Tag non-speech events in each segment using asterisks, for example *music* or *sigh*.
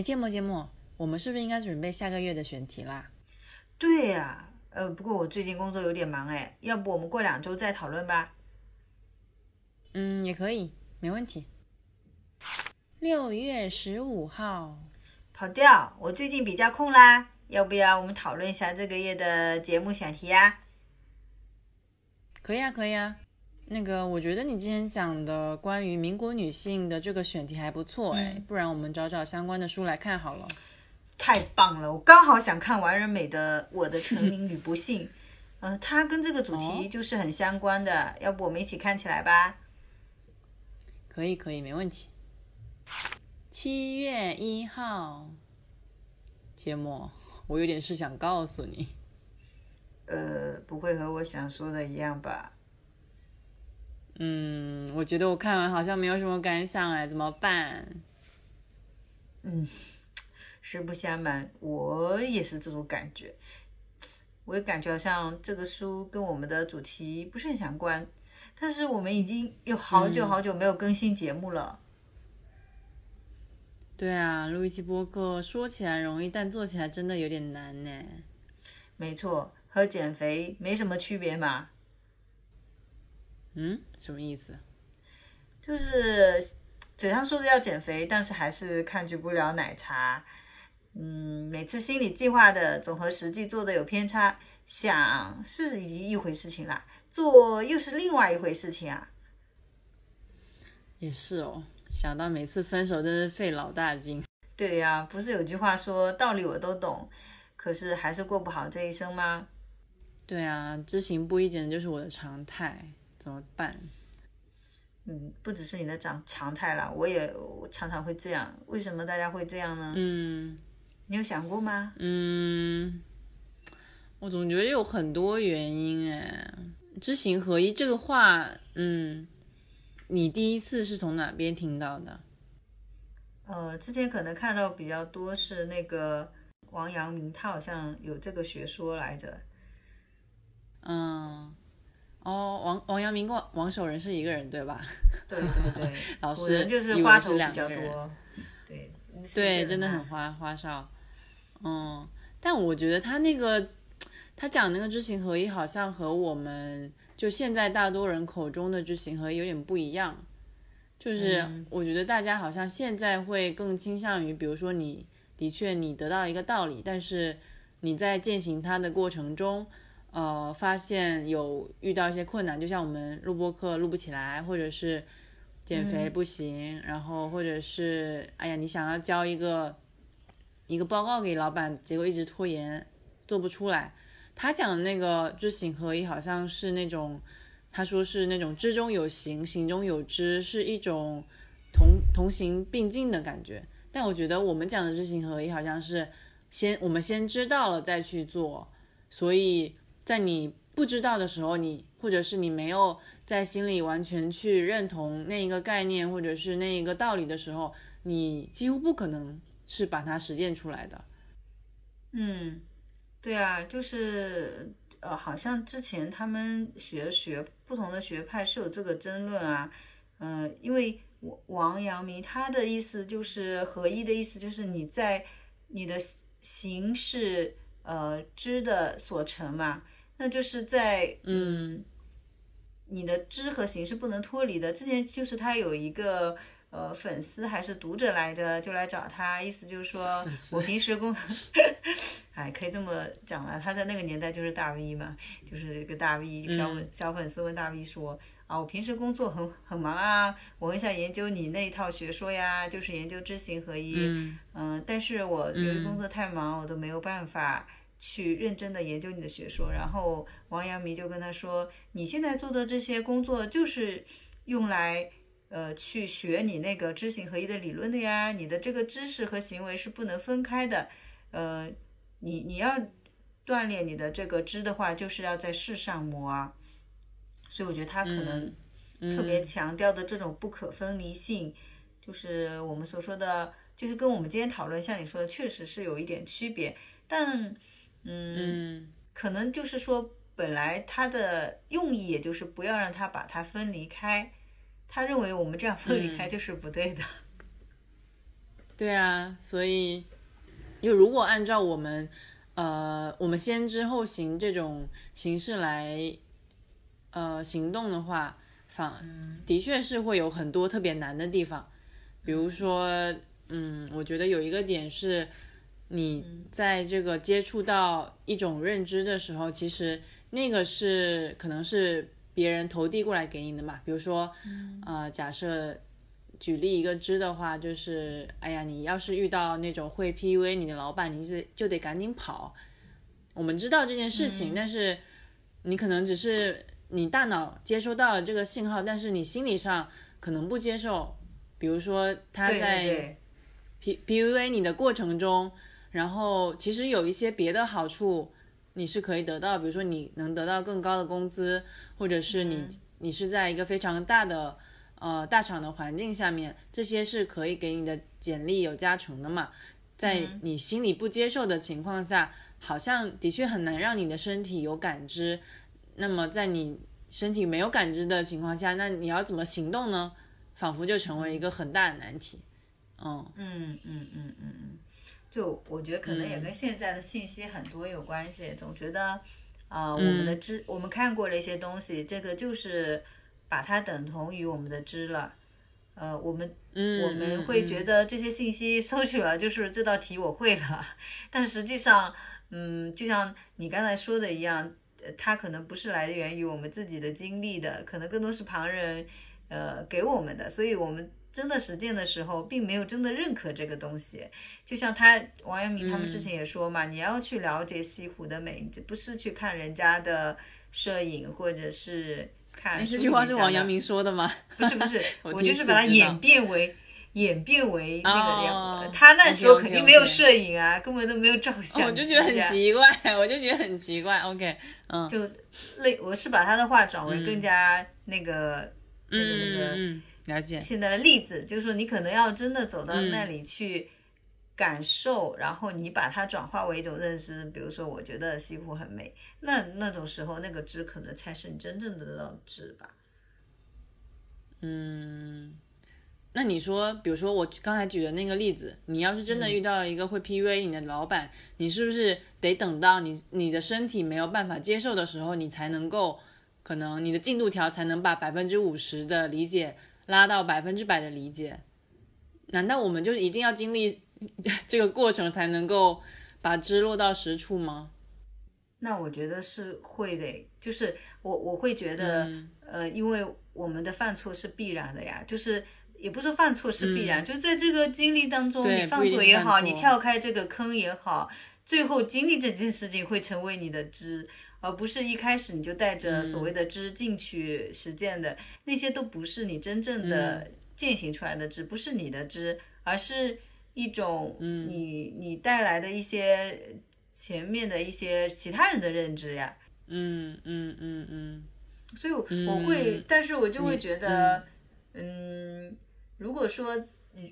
哎，芥末芥末，我们是不是应该准备下个月的选题啦？对呀，呃，不过我最近工作有点忙哎，要不我们过两周再讨论吧？嗯，也可以，没问题。六月十五号，跑调，我最近比较空啦，要不要我们讨论一下这个月的节目选题呀？可以啊，可以啊。那个，我觉得你之前讲的关于民国女性的这个选题还不错哎，不然我们找找相关的书来看好了。太棒了，我刚好想看完人美的《我的成名与不幸》，呃，它跟这个主题就是很相关的，要不我们一起看起来吧？可以，可以，没问题。七月一号，节目，我有点事想告诉你。呃，不会和我想说的一样吧？嗯，我觉得我看完好像没有什么感想哎，怎么办？嗯，实不相瞒，我也是这种感觉。我也感觉好像这个书跟我们的主题不是很相关，但是我们已经有好久好久没有更新节目了。对啊，录一期播客说起来容易，但做起来真的有点难呢。没错，和减肥没什么区别嘛。嗯，什么意思？就是嘴上说着要减肥，但是还是抗拒不了奶茶。嗯，每次心理计划的总和实际做的有偏差，想是一一回事情啦，做又是另外一回事情啊。也是哦，想到每次分手真是费老大劲。对呀，不是有句话说道理我都懂，可是还是过不好这一生吗？对啊，知行不一简直就是我的常态。怎么办？嗯，不只是你的常常态啦，我也常常会这样。为什么大家会这样呢？嗯，你有想过吗？嗯，我总觉得有很多原因哎。知行合一这个话，嗯，你第一次是从哪边听到的？呃，之前可能看到比较多是那个王阳明，他好像有这个学说来着。嗯。哦，王王阳明跟王守仁是一个人对吧？*laughs* 对对对，*laughs* 老师就是花头比较多，对对，真的很花花哨。嗯，但我觉得他那个他讲那个知行合一，好像和我们就现在大多人口中的知行合一有点不一样。就是我觉得大家好像现在会更倾向于，比如说你的确你得到一个道理，但是你在践行它的过程中。呃，发现有遇到一些困难，就像我们录播课录不起来，或者是减肥不行，然后或者是哎呀，你想要交一个一个报告给老板，结果一直拖延，做不出来。他讲的那个知行合一，好像是那种他说是那种知中有行，行中有知，是一种同同行并进的感觉。但我觉得我们讲的知行合一，好像是先我们先知道了再去做，所以。在你不知道的时候，你或者是你没有在心里完全去认同那一个概念或者是那一个道理的时候，你几乎不可能是把它实践出来的。嗯，对啊，就是呃，好像之前他们学学不同的学派是有这个争论啊，嗯，因为王王阳明他的意思就是合一的意思，就是你在你的形式呃知的所成嘛。那就是在嗯，你的知和行是不能脱离的。之前就是他有一个呃粉丝还是读者来着，就来找他，意思就是说我平时工，*laughs* 哎，可以这么讲了。他在那个年代就是大 V 嘛，就是这个大 V 小粉小粉丝问大 V 说啊，我平时工作很很忙啊，我很想研究你那一套学说呀，就是研究知行合一，嗯，但是我由于工作太忙，我都没有办法。去认真的研究你的学说，然后王阳明就跟他说：“你现在做的这些工作就是用来，呃，去学你那个知行合一的理论的呀。你的这个知识和行为是不能分开的，呃，你你要锻炼你的这个知的话，就是要在世上磨啊。所以我觉得他可能特别强调的这种不可分离性，就是我们所说的，就是跟我们今天讨论像你说的，确实是有一点区别，但。嗯，可能就是说，本来他的用意也就是不要让他把它分离开，他认为我们这样分离开就是不对的。*laughs* 对啊，所以就如果按照我们呃我们先知后行这种形式来呃行动的话，反的确是会有很多特别难的地方，比如说，嗯，我觉得有一个点是，你在这个接触到一种认知的时候，其实那个是可能是别人投递过来给你的嘛，比如说，呃，假设举例一个知的话，就是，哎呀，你要是遇到那种会 PUA 你的老板，你是就得赶紧跑。我们知道这件事情，但是你可能只是你大脑接收到了这个信号，但是你心理上可能不接受。比如说他在对。对 P PUA 你的过程中，然后其实有一些别的好处你是可以得到，比如说你能得到更高的工资，或者是你、你是在一个非常大的呃大厂的环境下面，这些是可以给你的简历有加成的嘛。在你心里不接受的情况下，好像的确很难让你的身体有感知。那么在你身体没有感知的情况下，那你要怎么行动呢？仿佛就成为一个很大的难题。嗯嗯嗯嗯嗯嗯，就我觉得可能也跟现在的信息很多有关系，总觉得啊、呃我们的知我们看过了一些东西，这个就是把它等同于我们的知了。呃，我们嗯，我们会觉得得这些信息 *laughs* 收取了，就是这道题我会了，*laughs* 但实际上，嗯，就像你刚才说的一样，呃它可能不是来源于我们自己的经历的，可能更多是旁人，呃，给我们的，所以我们真的实践的时候，并没有真的认可这个东西。就像他王阳明他们之前也说嘛，你要去了解西湖的美，不是去看人家的摄影或者是看这句话是王阳明说的吗？不是不是，*laughs* 我就是把它演变为演变为那个样他那时候肯定没有摄影啊，根本都没有照相我就觉得很奇怪，*laughs* 我就觉得很奇怪。OK，嗯。就类我是把他的话转为更加那个、那个那个嗯嗯，了解。现在的例子，就是说你可能要真的走到嗯那里去感受，然后你把它转化为一种认知。比如说，我觉得西湖很美，那那种时候那个知可能才是你真正的那种知吧。嗯那你说，比如说我刚才举的那个例子，你要是真的遇到了一个会 PUA 你的老板，你是不是得等到你你的身体没有办法接受的时候，你才能够，可能你的进度条才能把百分之五十的理解拉到百分之百的理解？难道我们就一定要经历 *laughs* 这个过程才能够把知落到实处吗？那我觉得是会的，就是我我会觉得，嗯呃，因为我们的犯错是必然的呀，就是也不是犯错是必然，就在这个经历当中，你犯错也好，错你跳开这个坑也好，最后经历这件事情会成为你的知，而不是一开始你就带着所嗯。谓的知进去实践的，那些都不是你真正嗯。的践行出来的知，不是你的知，而是一种嗯。你你带来的一些前面的一些其他人的认知呀。嗯嗯嗯嗯所以我会，嗯但是我就会觉得，嗯如果说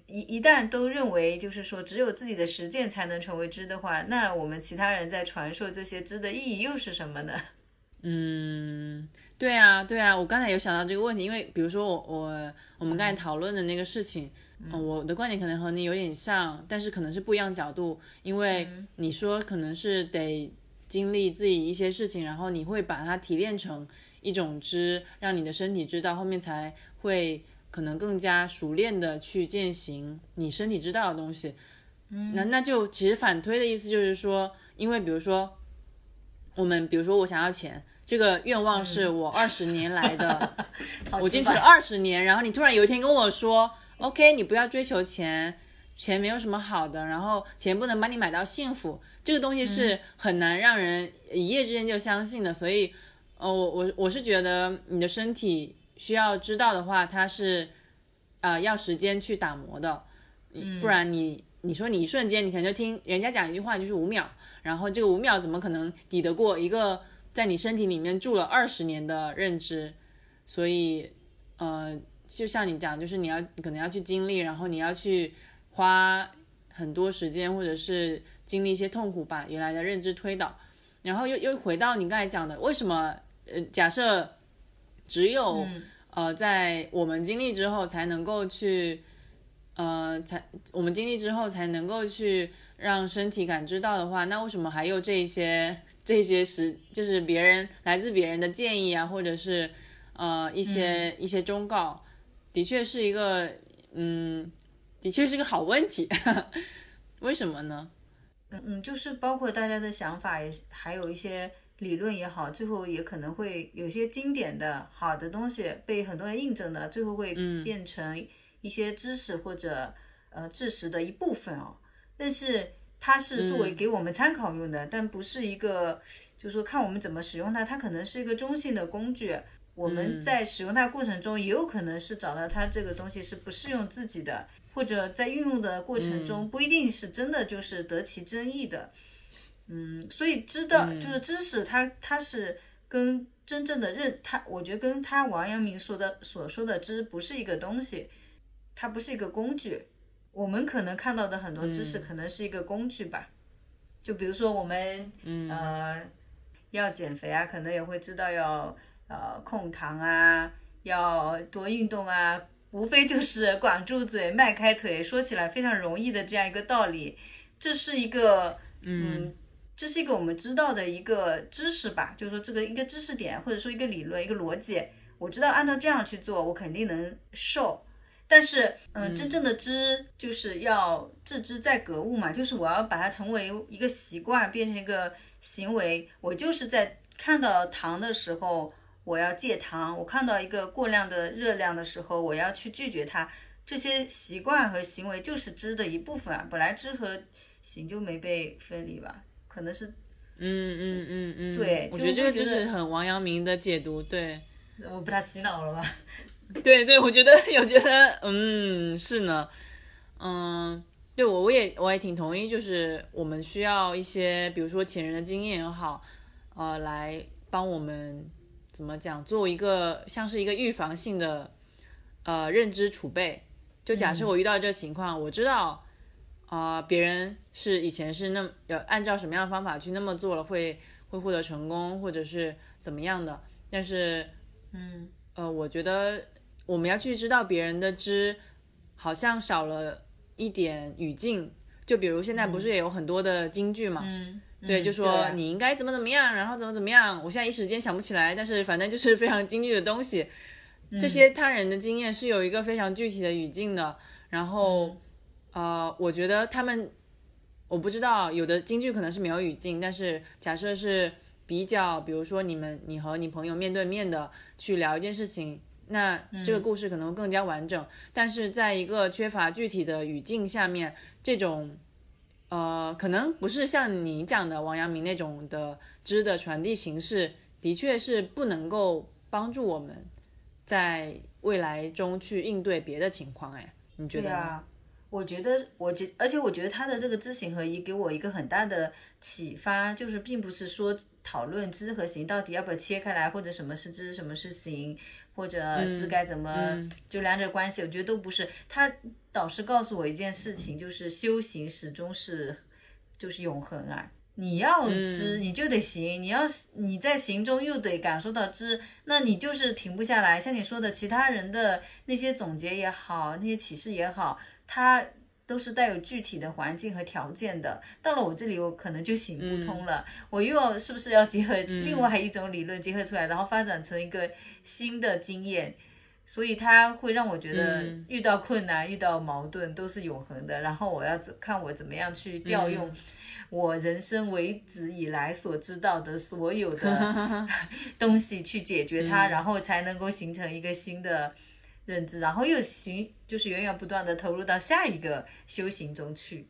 一一旦都认为就是说只有自己的实践才能成为知的话，那我们其他人在传授这些知的意义又是什么呢？*laughs* 嗯，对啊，对啊，我刚才有想到这个问题，因为比如说我我我们刚才讨论的那个事情，嗯、我的观点可能和你有点像，但是可能是不一样角度，因为你说可能是得经历自己一些事情，然后你会把它提炼成一种知，让你的身体知道，后面才会可能更加熟练的去践行你身体知道的东西。嗯，那那就其实反推的意思就是说，因为比如说我们比如说我想要钱，这个愿望是我二十年来的，*laughs* 我坚持了二十年，然后你突然有一天跟我说，OK，你不要追求钱，钱没有什么好的，然后钱不能帮你买到幸福，这个东西是很难让人一夜之间就相信的，所以，呃，我我我是觉得你的身体需要知道的话，它是，呃，要时间去打磨的，不然你你说你一瞬间你可能就听人家讲一句话就是五秒。然后这个五秒怎么可能抵得过一个在你身体里面住了二十年的认知？所以，呃，就像你讲，就是你要你可能要去经历，然后你要去花很多时间，或者是经历一些痛苦，把原来的认知推倒。然后又又回到你刚才讲的，为什么呃，假设只有、呃，在我们经历之后才能够去。呃，才我们经历之后才能够去让身体感知到的话，那为什么还有这些这些时就是别人来自别人的建议啊，或者是呃一些、一些忠告，的确是一个嗯，的确是一个好问题，*laughs* 为什么呢？嗯嗯，就是包括大家的想法也还有一些理论也好，最后也可能会有些经典的好的东西被很多人印证的，最后会变成一些知识或者呃知识的一部分哦。但是它是作为给我们参考用的，但不是一个，就是说看我们怎么使用它，它可能是一个中性的工具。我们在使用它过程中，也有可能是找到它这个东西是不适用自己的。或者在运用的过程中，不一定是真的就是得其真意的，嗯，所以知道就是知识，它它是跟真正的认，它我觉得跟他王阳明说的所说的知不是一个东西，它不是一个工具。我们可能看到的很多知识可能是一个工具吧，就比如说我们呃要减肥啊，可能也会知道要呃控糖啊，要多运动啊。无非就是 *laughs* 管住嘴，迈开腿，说起来非常容易的这样一个道理，这是一个，嗯，这是一个我们知道的一个知识吧，就是说这个一个知识点，或者说一个理论，一个逻辑，我知道按照这样去做，我肯定能瘦。但是，嗯，真正的知就是要致知在格物嘛，就是我要把它成为一个习惯，变成一个行为。我就是在看到糖的时候。我要戒糖，我看到一个过量的热量的时候，我要去拒绝它。这些习惯和行为就是知的一部分啊，本来知和行就没被分离吧？可能是，嗯嗯嗯嗯，对，我觉得这个就是很王阳明的解读，对。我被他洗脑了吧？*laughs* 对对，我觉得，*laughs* 有觉得，嗯，是呢，嗯，对我我也我也挺同意，就是我们需要一些，比如说前人的经验也好，呃，来帮我们。怎么讲？做一个像是一个预防性的呃认知储备。就假设我遇到这个情况，我知道啊别人是以前是那要按照什么样的方法去那么做了，会会获得成功，或者是怎么样的。但是嗯呃，我觉得我们要去知道别人的知，好像少了一点语境。就比如现在不是也有很多的京剧嘛？嗯。对，就说你应该怎么怎么样，然后怎么怎么样。我现在一时间想不起来，但是反正就是非常京剧的东西。这些他人的经验是有一个非常具体的语境的。然后，呃，我觉得他们，我不知道有的京剧可能是没有语境，但是假设是比较，比如说你们你和你朋友面对面的去聊一件事情，那这个故事可能更加完整。但是在一个缺乏具体的语境下面，这种。呃，可能不是像你讲的王阳明那种的知的传递形式，的确是不能够帮助我们在未来中去应对别的情况。哎，你觉得？对啊，我觉得，我觉，而且我觉得他的这个知行合一给我一个很大的启发，就是并不是说讨论知和行到底要不要切开来，或者什么是知，什么是行。或者知该怎么就两者关系，我觉得都不是。他导师告诉我一件事情，就是修行始终是就是永恒啊。你要知，你就得行；你要你在行中又得感受到知，那你就是停不下来。像你说的，其他人的那些总结也好，那些启示也好，他。都是带有具体的环境和条件的。到了我这里，我可能就行不通了。我又要是不是要结合另外一种理论结合出来，然后发展成一个新的经验？所以它会让我觉得遇到困难、遇到矛盾都是永恒的。然后我要怎看我怎么样去调用我人生为止以来所知道的所有的 *laughs* 东西去解决它，然后才能够形成一个新的。认知，然后又行，就是源源不断的投入到下一个修行中去。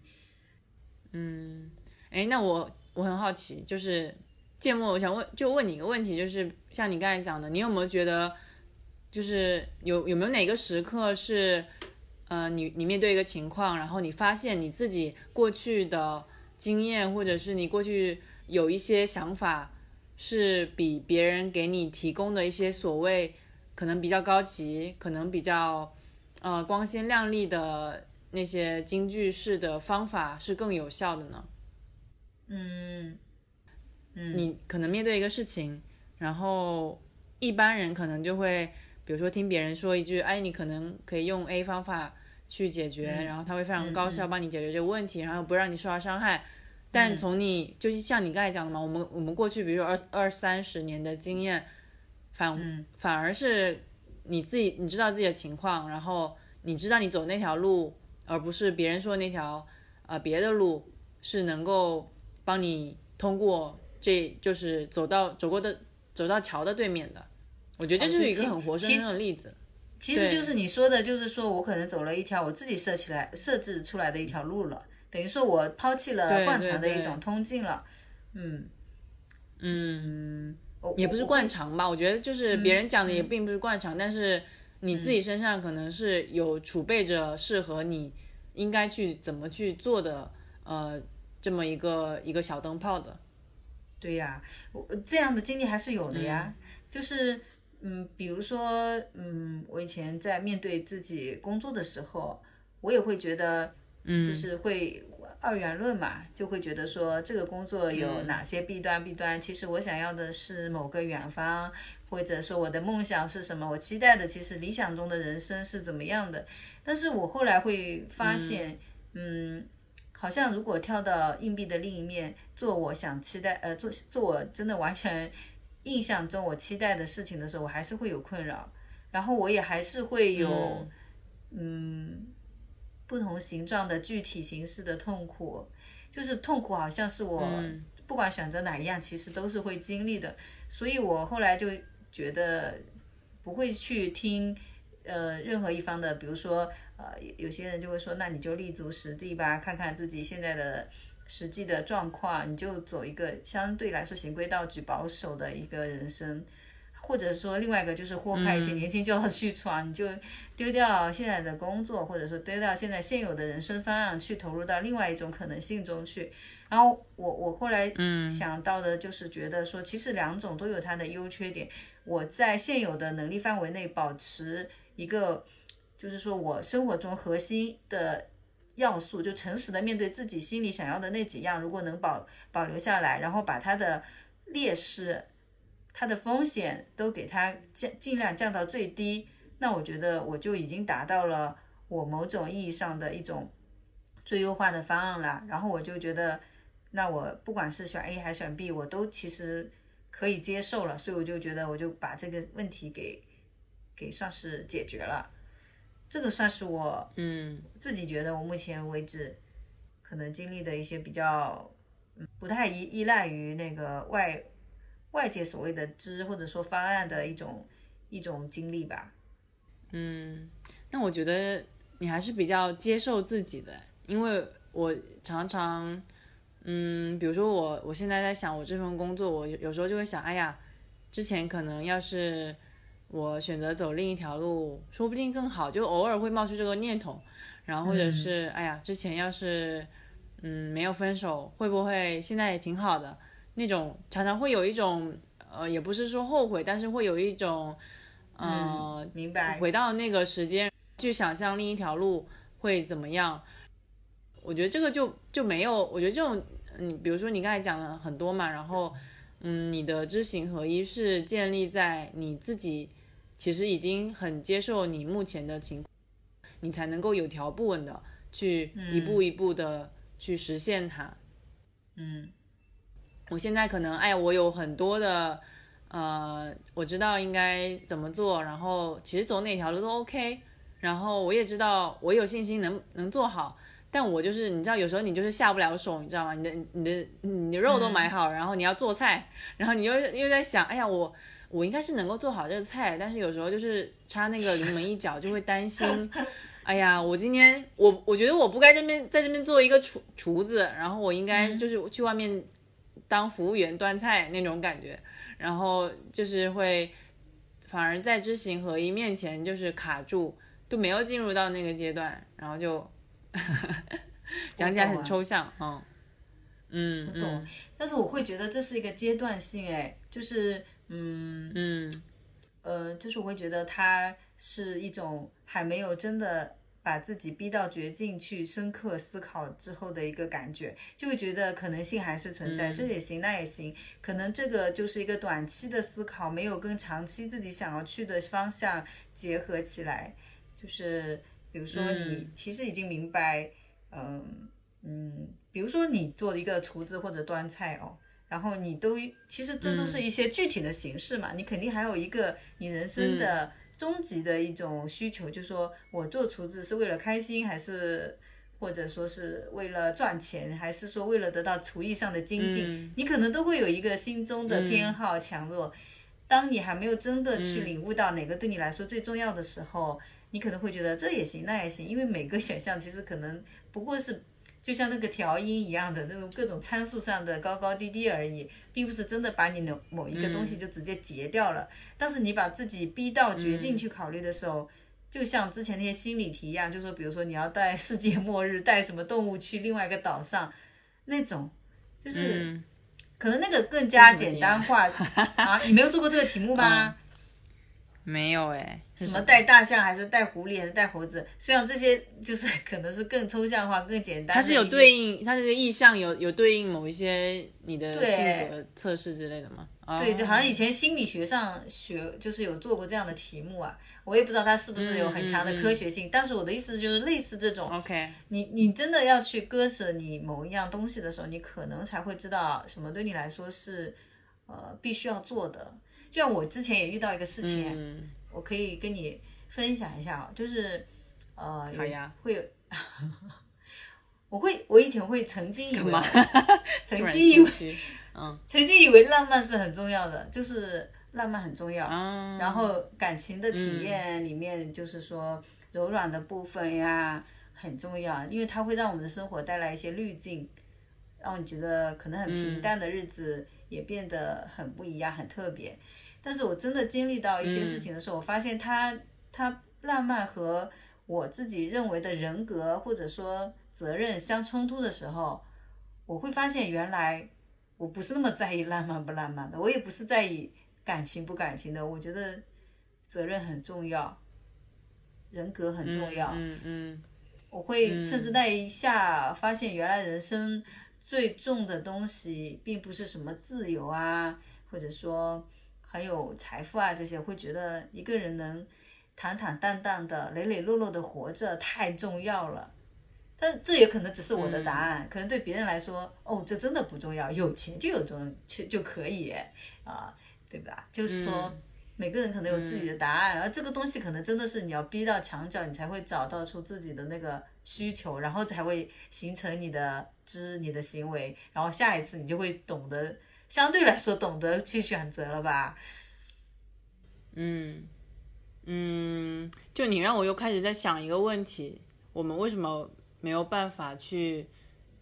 嗯，哎，那我我很好奇，就是芥末，我想问，就问你一个问题，就是像你刚才讲的，你有没有觉得，就是有有没有哪个时刻是，呃，你你面对一个情况，然后你发现你自己过去的经验，或者是你过去有一些想法，是比别人给你提供的一些所谓。可能比较高级，可能比较，呃，光鲜亮丽的那些京剧式的方法是更有效的呢。嗯，嗯，你可能面对一个事情，然后一般人可能就会，比如说听别人说一句，哎，你可能可以用 A 方法去解决，嗯然后他会非常高效帮你解决这个问题，然后不让你受到伤害。但从你就是像你刚才讲的嘛，我们我们过去比如说二二三十年的经验，反、嗯反而是你自己你知道自己的情况，然后你知道你走那条路，而不是别人说那条呃别的路是能够帮你通过这就是走到走过的走到桥的对面的。我觉得这是一个很活生生的例子。其实就是你说的，就是说我可能走了一条我自己设起来、设置出来的一条路了，等于说我抛弃了对惯常的一种通径了。嗯嗯，我也不是惯常吧，我觉得就是别人讲的也并不是惯常，但是你嗯自己身上可能是有储备着适合你应该去怎么去做的，呃，这么一个一个小灯泡的。对呀、我这样的经历还是有的呀。就是嗯，比如说嗯，我以前在面对自己工作的时候，我也会觉得，嗯，就是会二元论嘛，就会觉得说这个工作有哪些弊端弊端。其实我想要的是某个远方，或者说我的梦想是什么，我期待的其实理想中的人生是怎么样的。但是我后来会发现，嗯好像如果跳到硬币的另一面，做我想期待，呃，做做我真的完全印象中我期待的事情的时候，我还是会有困扰，然后我也还是会有，嗯不同形状的具体形式的痛苦，就是痛苦好像是我、不管选择哪一样，其实都是会经历的，所以我后来就觉得不会去听。呃，任何一方的，比如说，呃，有有些人就会说，那你就立足实地吧，看看自己现在的实际的状况，你就走一个相对来说循规蹈矩、保守的一个人生，或者说另外一个就是豁开一些，年轻就要去闯，你就丢掉现在的工作，或者说丢掉现在现有的人生方案，去投入到另外一种可能性中去。然后我我后来想到的就是觉得说，其实两种都有它的优缺点。我在现有的能力范围内保持一个，就是说我生活中核心的要素，就诚实的面对自己心里想要的那几样，如果能保保留下来，然后把它的劣势、它的风险都给它降尽量降到最低，那我觉得我就已经达到了我某种意义上的一种最优化的方案了。然后我就觉得，那我不管是选 A 还是选 B，我都其实可以接受了，所以我就觉得我就把这个问题给给算是解决了。这个算是我嗯自己觉得我目前为止可能经历的一些比较不太依依赖于那个外外界所谓的知或者说方案的一种一种经历吧。嗯，那我觉得你还是比较接受自己的，因为我常常，嗯，比如说我我现在在想我这份工作，我有有时候就会想，哎呀，之前可能要是我选择走另一条路，说不定更好，就偶尔会冒出这个念头，然后或者是，哎呀，之前要是嗯没有分手，会不会现在也挺好的？那种常常会有一种，呃，也不是说后悔，但是会有一种。呃，明白。回到那个时间去想象另一条路会怎么样，我觉得这个就就没有，我觉得这种，嗯，比如说你刚才讲了很多嘛，然后，嗯，你的知行合一是建立在你自己其实已经很接受你目前的情况，你才能够有条不紊的去一步一步的去实现它。嗯我现在可能，哎，我有很多的，呃，我知道应该怎么做，然后其实走哪条路都 OK，然后我也知道我有信心能能做好，但我就是你知道，有时候你就是下不了手，你知道吗？你的你的你的肉都买好，然后你要做菜，然后你又又在想，哎呀，我我应该是能够做好这个菜，但是有时候就是差那个临门一脚，就会担心。*laughs* 哎呀，我今天我我觉得我不该这边在这边做一个厨厨子，然后我应该就是去外面当服务员端菜那种感觉，然后就是会反而在知行合一面前就是卡住，都没有进入到那个阶段，然后就 *laughs* 讲起来很抽象，嗯嗯我懂，但是我会觉得这是一个阶段性，哎，就是嗯嗯。呃，就是我会觉得它是一种还没有真的把自己逼到绝境去深刻思考之后的一个感觉，就会觉得可能性还是存在，这也行那也行，可能这个就是一个短期的思考，没有跟长期自己想要去的方向结合起来，就是比如说你其实已经明白，嗯嗯，比如说你做一个厨子或者端菜哦，然后你都其实这都是一些具体的形式嘛，你肯定还有一个你人生的终极的一种需求，就是说我做厨子是为了开心，还是或者说是为了赚钱，还是说为了得到厨艺上的精进？你可能都会有一个心中的偏好强弱。当你还没有真的去领悟到哪个对你来说最重要的时候，你可能会觉得这也行那也行，因为每个 *laughs* 选项其实可能不过是就像那个调音一样的那种各种参数上的高高低低而已，并不是真的把你的某一个东西就直接截掉了。但是你把自己逼到绝境去考虑的时候，就像之前那些心理题一样，就说比如说你要带世界末日，带什么动物去另外一个岛上，那种就是。可能那个更加简单化啊！你没有做过这个题目吗？*laughs* 没有哎。什么带大象还是带狐狸还是带猴子？虽然这些就是 *laughs* 可能是更抽象化、更简单。它是有对应，它这个意象有有对应某一些你的性格测试之类的吗？对对，好像以前心理学上学就是有做过这样的题目啊。我也不知道它是不是有很强的科学性，但是我的意思就是类似这种。OK，你你真的要去割舍你某一样东西的时候，你可能才会知道什么对你来说是呃必须要做的。就像我之前也遇到一个事情，我可以跟你分享一下，就是呃，好呀，会有，*laughs* 我会我以前会曾经以为，*laughs* 曾经以为，嗯，*laughs* 曾经以为浪漫是很重要的，就是。浪漫很重要，然后感情的体验里面，就是说柔软的部分呀很重要，因为它会让我们的生活带来一些滤镜，让你觉得可能很平淡的日子也变得很不一样、很特别。但是我真的经历到一些事情的时候，我发现他他浪漫和我自己认为的人格或者说责任相冲突的时候，我会发现原来我不是那么在意浪漫不浪漫的，我也不是在意。感情不感情的，我觉得责任很重要，人格很重要。嗯嗯，我会甚至那一下发现，原来人生最重的东西，并不是什么自由啊，或者说很有财富啊这些。会觉得一个人能坦坦荡荡的、磊磊落落的活着太重要了。但这也可能只是我的答案，可能对别人来说，哦，这真的不重要，有钱就有这种就就可以啊。对吧？就是说，每个人可能有自己的答案，而这个东西可能真的是你要逼到墙角，你才会找到出自己的那个需求，然后才会形成你的知、你的行为，然后下一次你就会懂得，相对来说懂得去选择了吧？嗯嗯，就你让我又开始在想一个问题：我们为什么没有办法去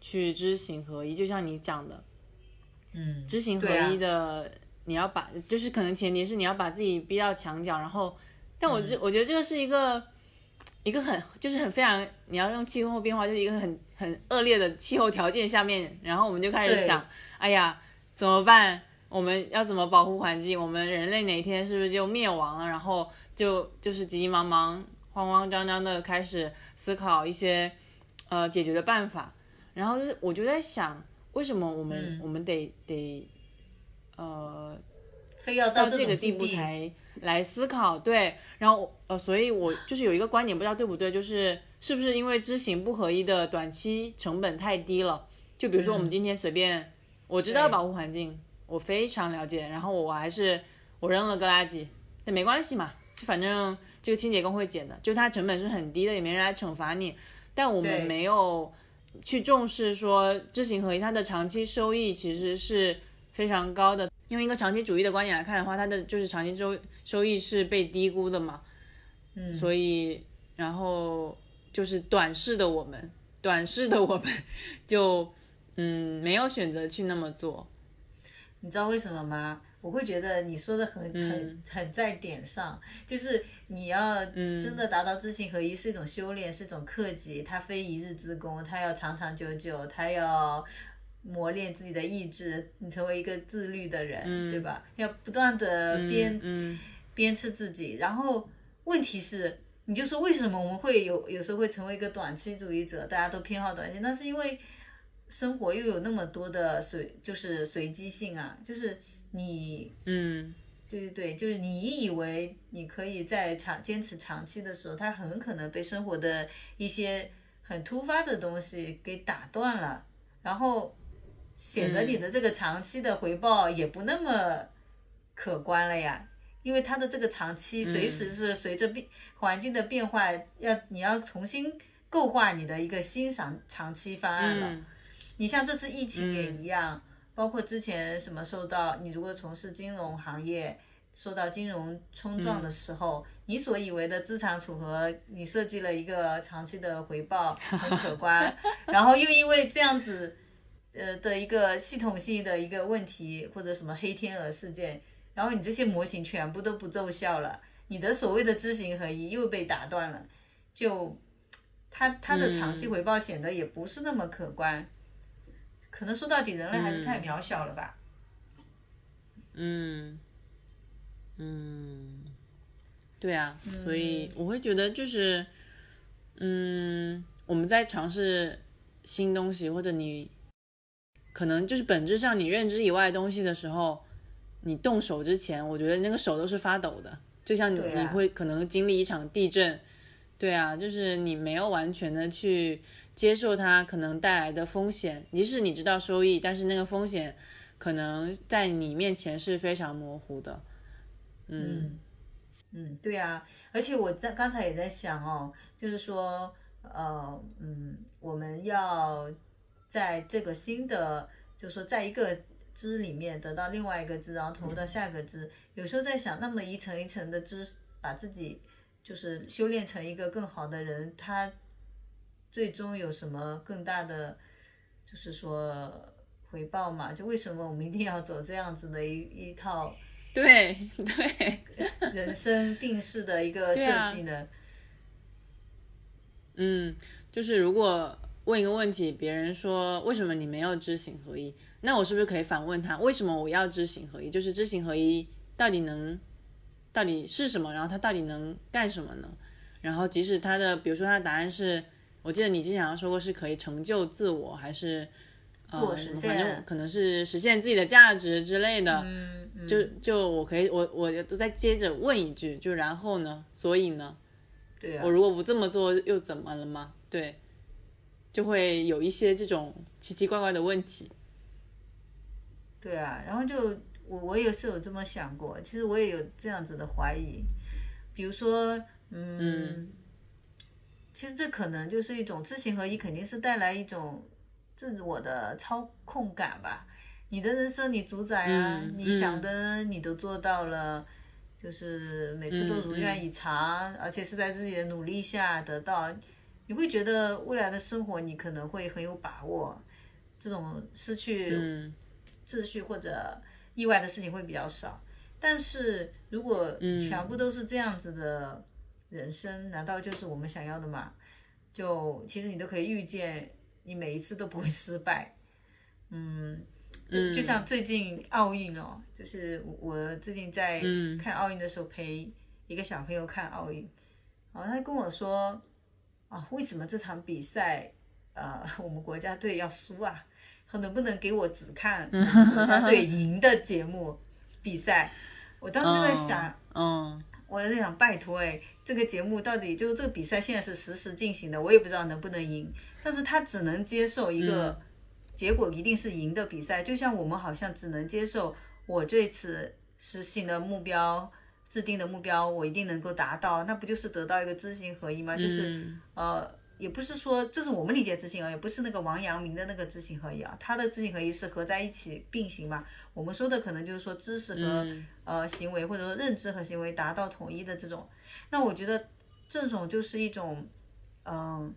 去知行合一？就像你讲的，嗯，知行合一的。你要把，就是可能前提是你要把自己逼到墙角，然后，但我这我觉得这个是一个，一个很就是很非常，你要用气候变化，就是一个很很恶劣的气候条件下面，然后我们就开始想，哎呀，怎么办？我们要怎么保护环境？我们人类哪天是不是就灭亡了？然后就就是急急忙忙、慌慌张张的开始思考一些呃解决的办法，然后就是我就在想，为什么我们我们得得。呃，非要到这个地步才来思考，对，然后呃，所以我就是有一个观点，不知道对不对，就是是不是因为知行不合一的短期成本太低了？就比如说我们今天随便，我知道保护环境，我非常了解，然后我还是我扔了个垃圾，那没关系嘛，就反正这个清洁工会捡的，就它成本是很低的，也没人来惩罚你，但我们没有去重视说知行合一，它的长期收益其实是。非常高的，用一个长期主义的观点来看的话，它的就是长期收收益是被低估的嘛，嗯，所以然后就是短视的我们，短视的我们就嗯没有选择去那么做，你知道为什么吗？我会觉得你说的很很很在点上，就是你要真的达到知行合一是一种修炼，是一种克己，它非一日之功，它要长长久久，它要。磨练自己的意志，你成为一个自律的人，对吧？要不断的鞭鞭笞自己。然后问题是，你就说为什么我们会有有时候会成为一个短期主义者？大家都偏好短期，那是因为生活又有那么多的随就是随机性啊，就是你嗯对对对，就是你以为你可以在长坚持长期的时候，它很可能被生活的一些很突发的东西给打断了，然后显得你的这个长期的回报也不那么可观了呀。因为它的这个长期随时是随着变环境的变化，要你要重新构画你的一个新长长期方案了。你像这次疫情也一样。包括之前什么受到你如果从事金融行业受到金融冲撞的时候，你所以为的资产组合，你设计了一个长期的回报很可观，然后又因为这样子，呃的一个系统性的一个问题或者什么黑天鹅事件，然后你这些模型全部都不奏效了，你的所谓的知行合一又被打断了，就它它的长期回报显得也不是那么可观。可能说到底，人类还是太渺小了吧。嗯，嗯，对啊，所以我会觉得就是，嗯，我们在尝试新东西，或者你可能就是本质上你认知以外的东西的时候，你动手之前，我觉得那个手都是发抖的，就像你你会可能经历一场地震，对啊，就是你没有完全的去。接受它可能带来的风险，即使你知道收益，但是那个风险可能在你面前是非常模糊的。嗯嗯，对啊，而且我在刚才也在想哦，就是说，呃，嗯，我们要在这个新的，就是说，在一个枝里面得到另外一个枝，然后投入到下一个枝。有时候在想，那么一层一层的枝，把自己就是修炼成一个更好的人，他。最终有什么更大的，就是说回报嘛？就为什么我们一定要走这样子的一一套？对对，人生定式的一个设计呢？嗯，就是如果问一个问题，别人说为什么你没有知行合一，那我是不是可以反问他，为什么我要知行合一？就是知行合一到底能到底是什么？然后他到底能干什么呢？然后即使他的，比如说他的答案是。我记得你之前说过是可以成就自我，还是呃，反正可能是实现自己的价值之类的。嗯嗯。就就我可以，我我都再接着问一句，就然后呢？所以呢？对啊。我如果不这么做又怎么了吗？对，就会有一些这种奇奇怪怪的问题。对啊，然后就我我也是有这么想过，其实我也有这样子的怀疑，比如说，嗯。其实这可能就是一种知行合一，肯定是带来一种自我的操控感吧。你的人生你主宰啊，你想的你都做到了，就是每次都如愿以偿，而且是在自己的努力下得到，你会觉得未来的生活你可能会很有把握，这种失去秩序或者意外的事情会比较少。但是如果全部都是这样子的。人生难道就是我们想要的吗？就其实你都可以预见，你每一次都不会失败。嗯，就就像最近奥运哦，就是我最近在看奥运的时候陪一个小朋友看奥运，然后他跟我说啊，为什么这场比赛呃我们国家队要输啊？他能不能给我只看 *laughs* 国家队赢的节目比赛？我当时在想，嗯。我在想，拜托哎，这个节目到底就是这个比赛现在是实时进行的，我也不知道能不能赢，但是他只能接受一个结果一定是赢的比赛，就像我们好像只能接受我这次实行的目标、制定的目标，我一定能够达到，那不就是得到一个知行合一吗？就是呃。也不是说这是我们理解知行合一，不是那个王阳明的那个知行合一啊，他的知行合一是合在一起并行嘛。我们说的可能就是说知识和呃行为，或者说认知和行为达到统一的这种。那我觉得这种就是一种，嗯，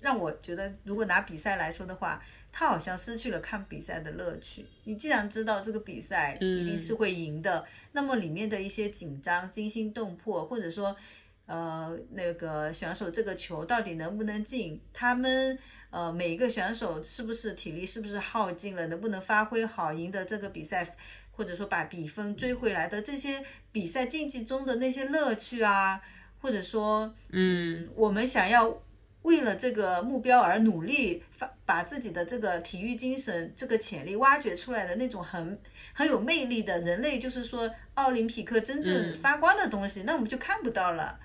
让我觉得如果拿比赛来说的话，他好像失去了看比赛的乐趣。你既然知道这个比赛一定是会赢的，那么里面的一些紧张、惊心动魄，或者说。呃，那个选手这个球到底能不能进？他们呃，每一个选手是不是体力是不是耗尽了？能不能发挥好，赢得这个比赛，或者说把比分追回来的这些比赛竞技中的那些乐趣啊，或者说，嗯，我们想要为了这个目标而努力，发把自己的这个体育精神、这个潜力挖掘出来的那种很很有魅力的人类，就是说奥林匹克真正发光的东西，那我们就看不到了。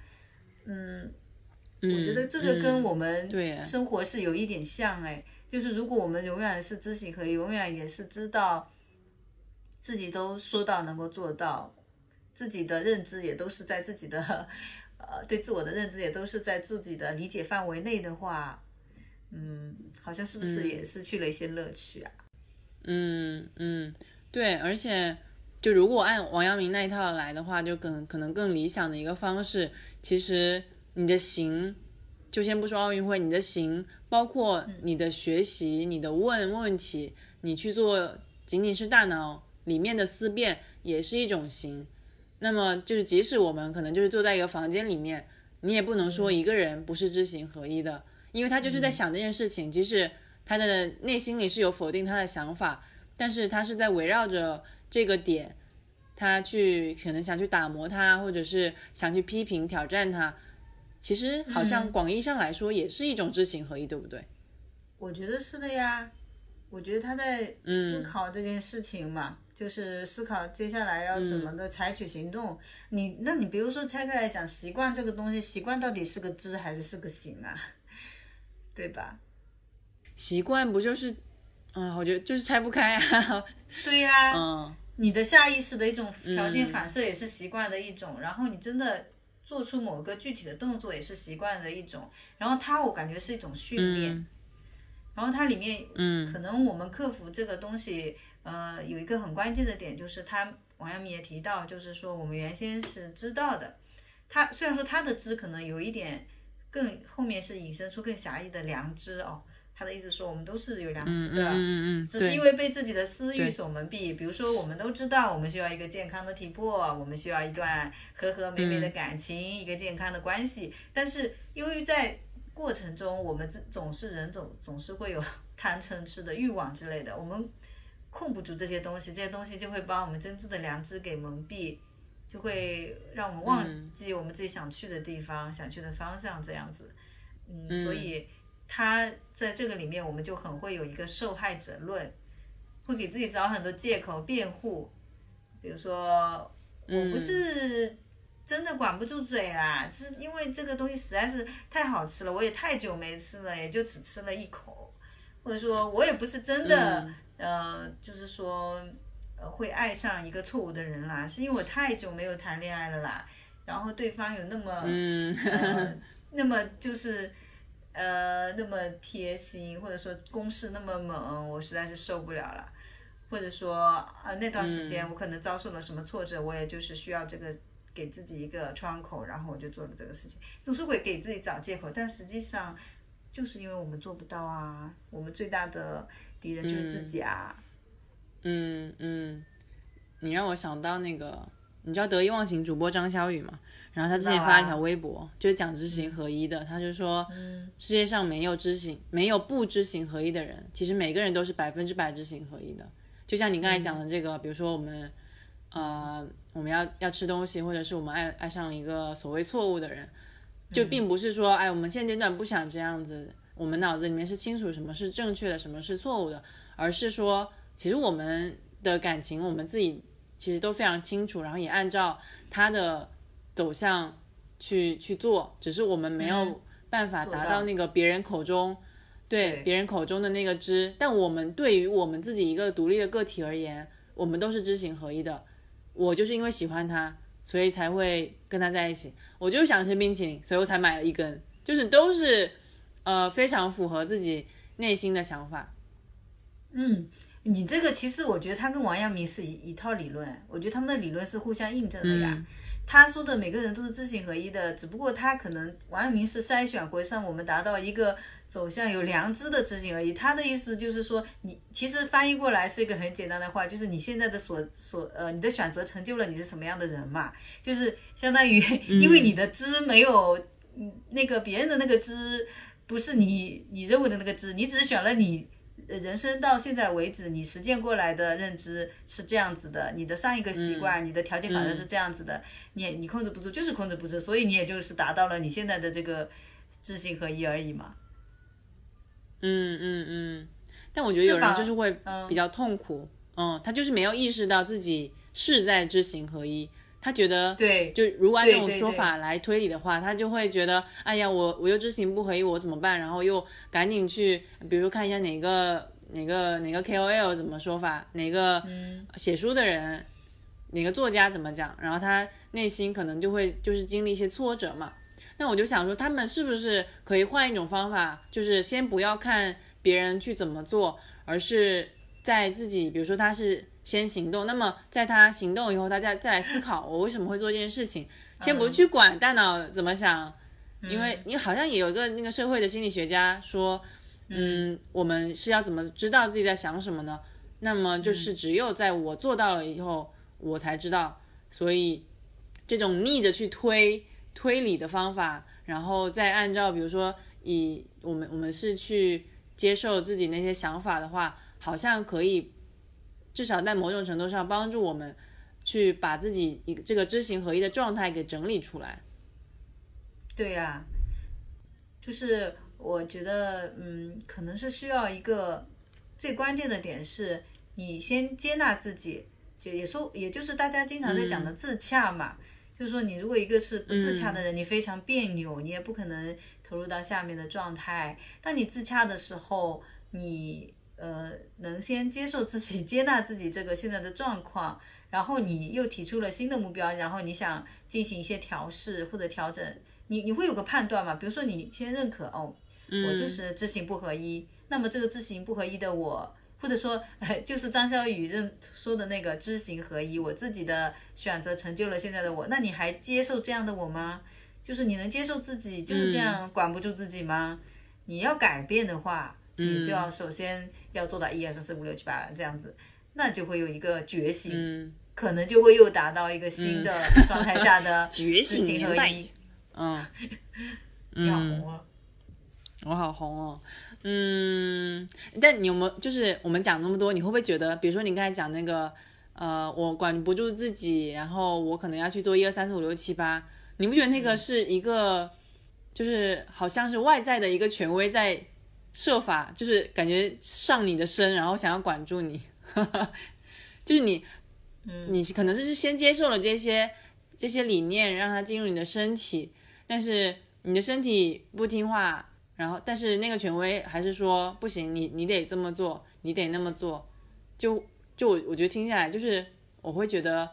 嗯，我觉得这个跟我们生活是有一点像哎，就是如果我们永远是知行合一，永远也是知道自己都说到能够做到，自己的认知也都是在自己的。呃，对自我的认知也都是在自己的理解范围内的话，嗯，好像是不是也失去了一些乐趣啊？嗯嗯，对，而且就如果按王阳明那一套来的话，就更可能更理想的一个方式，其实你的行，就先不说奥运会，你的行，包括你的学习，你的问问题，你去做，仅仅是大脑里面的思辨，也是一种行。那么就是，即使我们可能就是坐在一个房间里面，你也不能说一个人不是知行合一的，因为他就是在想这件事情，即使他的内心里是有否定他的想法，但是他是在围绕着这个点，他去可能想去打磨他，或者是想去批评挑战他，其实好像广义上来说也是一种知行合一，对不对？我觉得是的呀，我觉得他在思考这件事情嘛。就是思考接下来要怎么个采取行动。你那你比如说拆开来讲，习惯这个东西，习惯到底是个知还是是个行啊？*laughs* 对吧？习惯不就是，嗯，我觉得就是拆不开啊。对呀。嗯。你的下意识的一种条件反射也是习惯的一种，然后你真的做出某个具体的动作也是习惯的一种，然后它我感觉是一种训练，然后它里面，嗯，可能我们克服这个东西。呃，有一个很关键的点，就是他王阳明也提到，就是说我们原先是知道的，他虽然说他的知可能有一点更后面是引申出更狭义的良知哦，他的意思说我们都是有良知的，只是因为被自己的私欲所蒙蔽。比如说我们都知道我们需要一个健康的体魄，我们需要一段和和美美的感情，一个健康的关系，但是由于在过程中我们总是人总总是会有贪嗔痴的欲望之类的，我们。控不住这些东西，这些东西就会把我们真挚的良知给蒙蔽，就会让我们忘记我们自己想去的地方、想去的方向这样子。嗯，所以他在这个里面，我们就很会有一个受害者论，会给自己找很多借口辩护。比如说，我不是真的管不住嘴啦，是因为这个东西实在是太好吃了，我也太久没吃了，也就只吃了一口。或者说我也不是真的。呃，就是说，呃，会爱上一个错误的人啦，是因为我太久没有谈恋爱了啦，然后对方有那么，呃，*laughs* 那么就是，呃，那么贴心，或者说攻势那么猛，我实在是受不了了，或者说，啊，那段时间我可能遭受了什么挫折，我也就是需要这个给自己一个窗口，然后我就做了这个事情，总是会给自己找借口，但实际上，就是因为我们做不到啊，我们最大的。敌人就是自己啊！嗯嗯，你让我想到那个，你知道得意忘形主播张小雨吗？然后他之前发了一条微博，就是讲知行合一的。他就说，世界上没有知行，没有不知行合一的人。其实每个人都是百分之百知行合一的。就像你刚才讲的这个，比如说我们，呃，我们要要吃东西，或者是我们爱爱上了一个所谓错误的人，就并不是说，哎，我们现阶段不想这样子。我们脑子里面是清楚什么是正确的，什么是错误的，而是说，其实我们的感情，我们自己其实都非常清楚，然后也按照他的走向去去做，只是我们没有办法达到那个别人口中对别人口中的那个知，但我们对于我们自己一个独立的个体而言，我们都是知行合一的。我就是因为喜欢他，所以才会跟他在一起。我就想吃冰淇淋，所以我才买了一根，就是都是。呃，非常符合自己内心的想法。嗯，你这个其实我觉得他跟王阳明是一一套理论，我觉得他们的理论是互相印证的呀。他说的每个人都是知行合一的，只不过他可能王阳明是筛选过，让我们达到一个走向有良知的知行合一。他的意思就是说，你其实翻译过来是一个很简单的话，就是你现在的所所呃，你的选择成就了你是什么样的人嘛，就是相当于因为你的知没有那个别人的那个知。不是你你认为的那个知，你只是选了你人生到现在为止你实践过来的认知是这样子的，你的上一个习惯，你的条件反射是这样子的，你你控制不住，就是控制不住，所以你也就是达到了你现在的这个知行合一而已嘛。嗯嗯嗯，但我觉得有人就是会嗯比较痛苦，嗯，他就是没有意识到自己是在知行合一，他觉得对，就如果按这种说法来推理的话，他就会觉得，哎呀，我我又知行不合一，我怎么办？然后又赶紧去，比如说看一下哪个哪个哪个 KOL 怎么说法，哪个写书的人，哪个作家怎么讲，然后他内心可能就会就是经历一些挫折嘛。那我就想说，他们是不是可以换一种方法，就是先不要看别人去怎么做，而是在自己，比如说他是先行动，那么在他行动以后，大家再来思考我为什么会做这件事情，先不去管大脑怎么想，因为你好像也有一个那个社会的心理学家说，嗯，我们是要怎么知道自己在想什么呢？那么就是只有在我做到了以后，我才知道，所以这种逆着去推。推理的方法，然后再按照比如说以我们我们是去接受自己那些想法的话，好像可以至少在某种程度上帮助我们去把自己一个这个知行合一的状态给整理出来。对呀、就是我觉得，嗯，可能是需要一个最关键的点是，你先接纳自己，就也说，也就是大家经常在讲的自洽嘛。就是说，你如果一个是不自洽的人，你非常别扭，你也不可能投入到下面的状态。当你自洽的时候，你呃能先接受自己、接纳自己这个现在的状况，然后你又提出了新的目标，然后你想进行一些调试或者调整，你你会有个判断嘛？比如说，你先认可哦，我就是知行不合一，那么这个知行不合一的我。或者说，就是张小雨认说的那个知行合一，我自己的选择成就了现在的我。那你还接受这样的我吗？就是你能接受自己就是这样管不住自己吗？你要改变的话，你就要首先要做到一二三四五六七八这样子，那就会有一个觉醒，嗯，可能就会又达到一个新的状态下的 *laughs* 觉醒知行合年代一。嗯，*laughs* 你好红啊！我好红哦。嗯，但你有没有就是我们讲那么多，你会不会觉得，比如说你刚才讲那个，呃，我管不住自己，然后我可能要去做一二三四五六七八，你不觉得那个是一个，就是好像是外在的一个权威在设法，就是感觉上你的身，然后想要管住你，*laughs* 就是你，你可能是先接受了这些这些理念，让它进入你的身体，但是你的身体不听话。然后，但是那个权威还是说不行，你你得这么做，你得那么做，就就我我觉得听下来，就是我会觉得，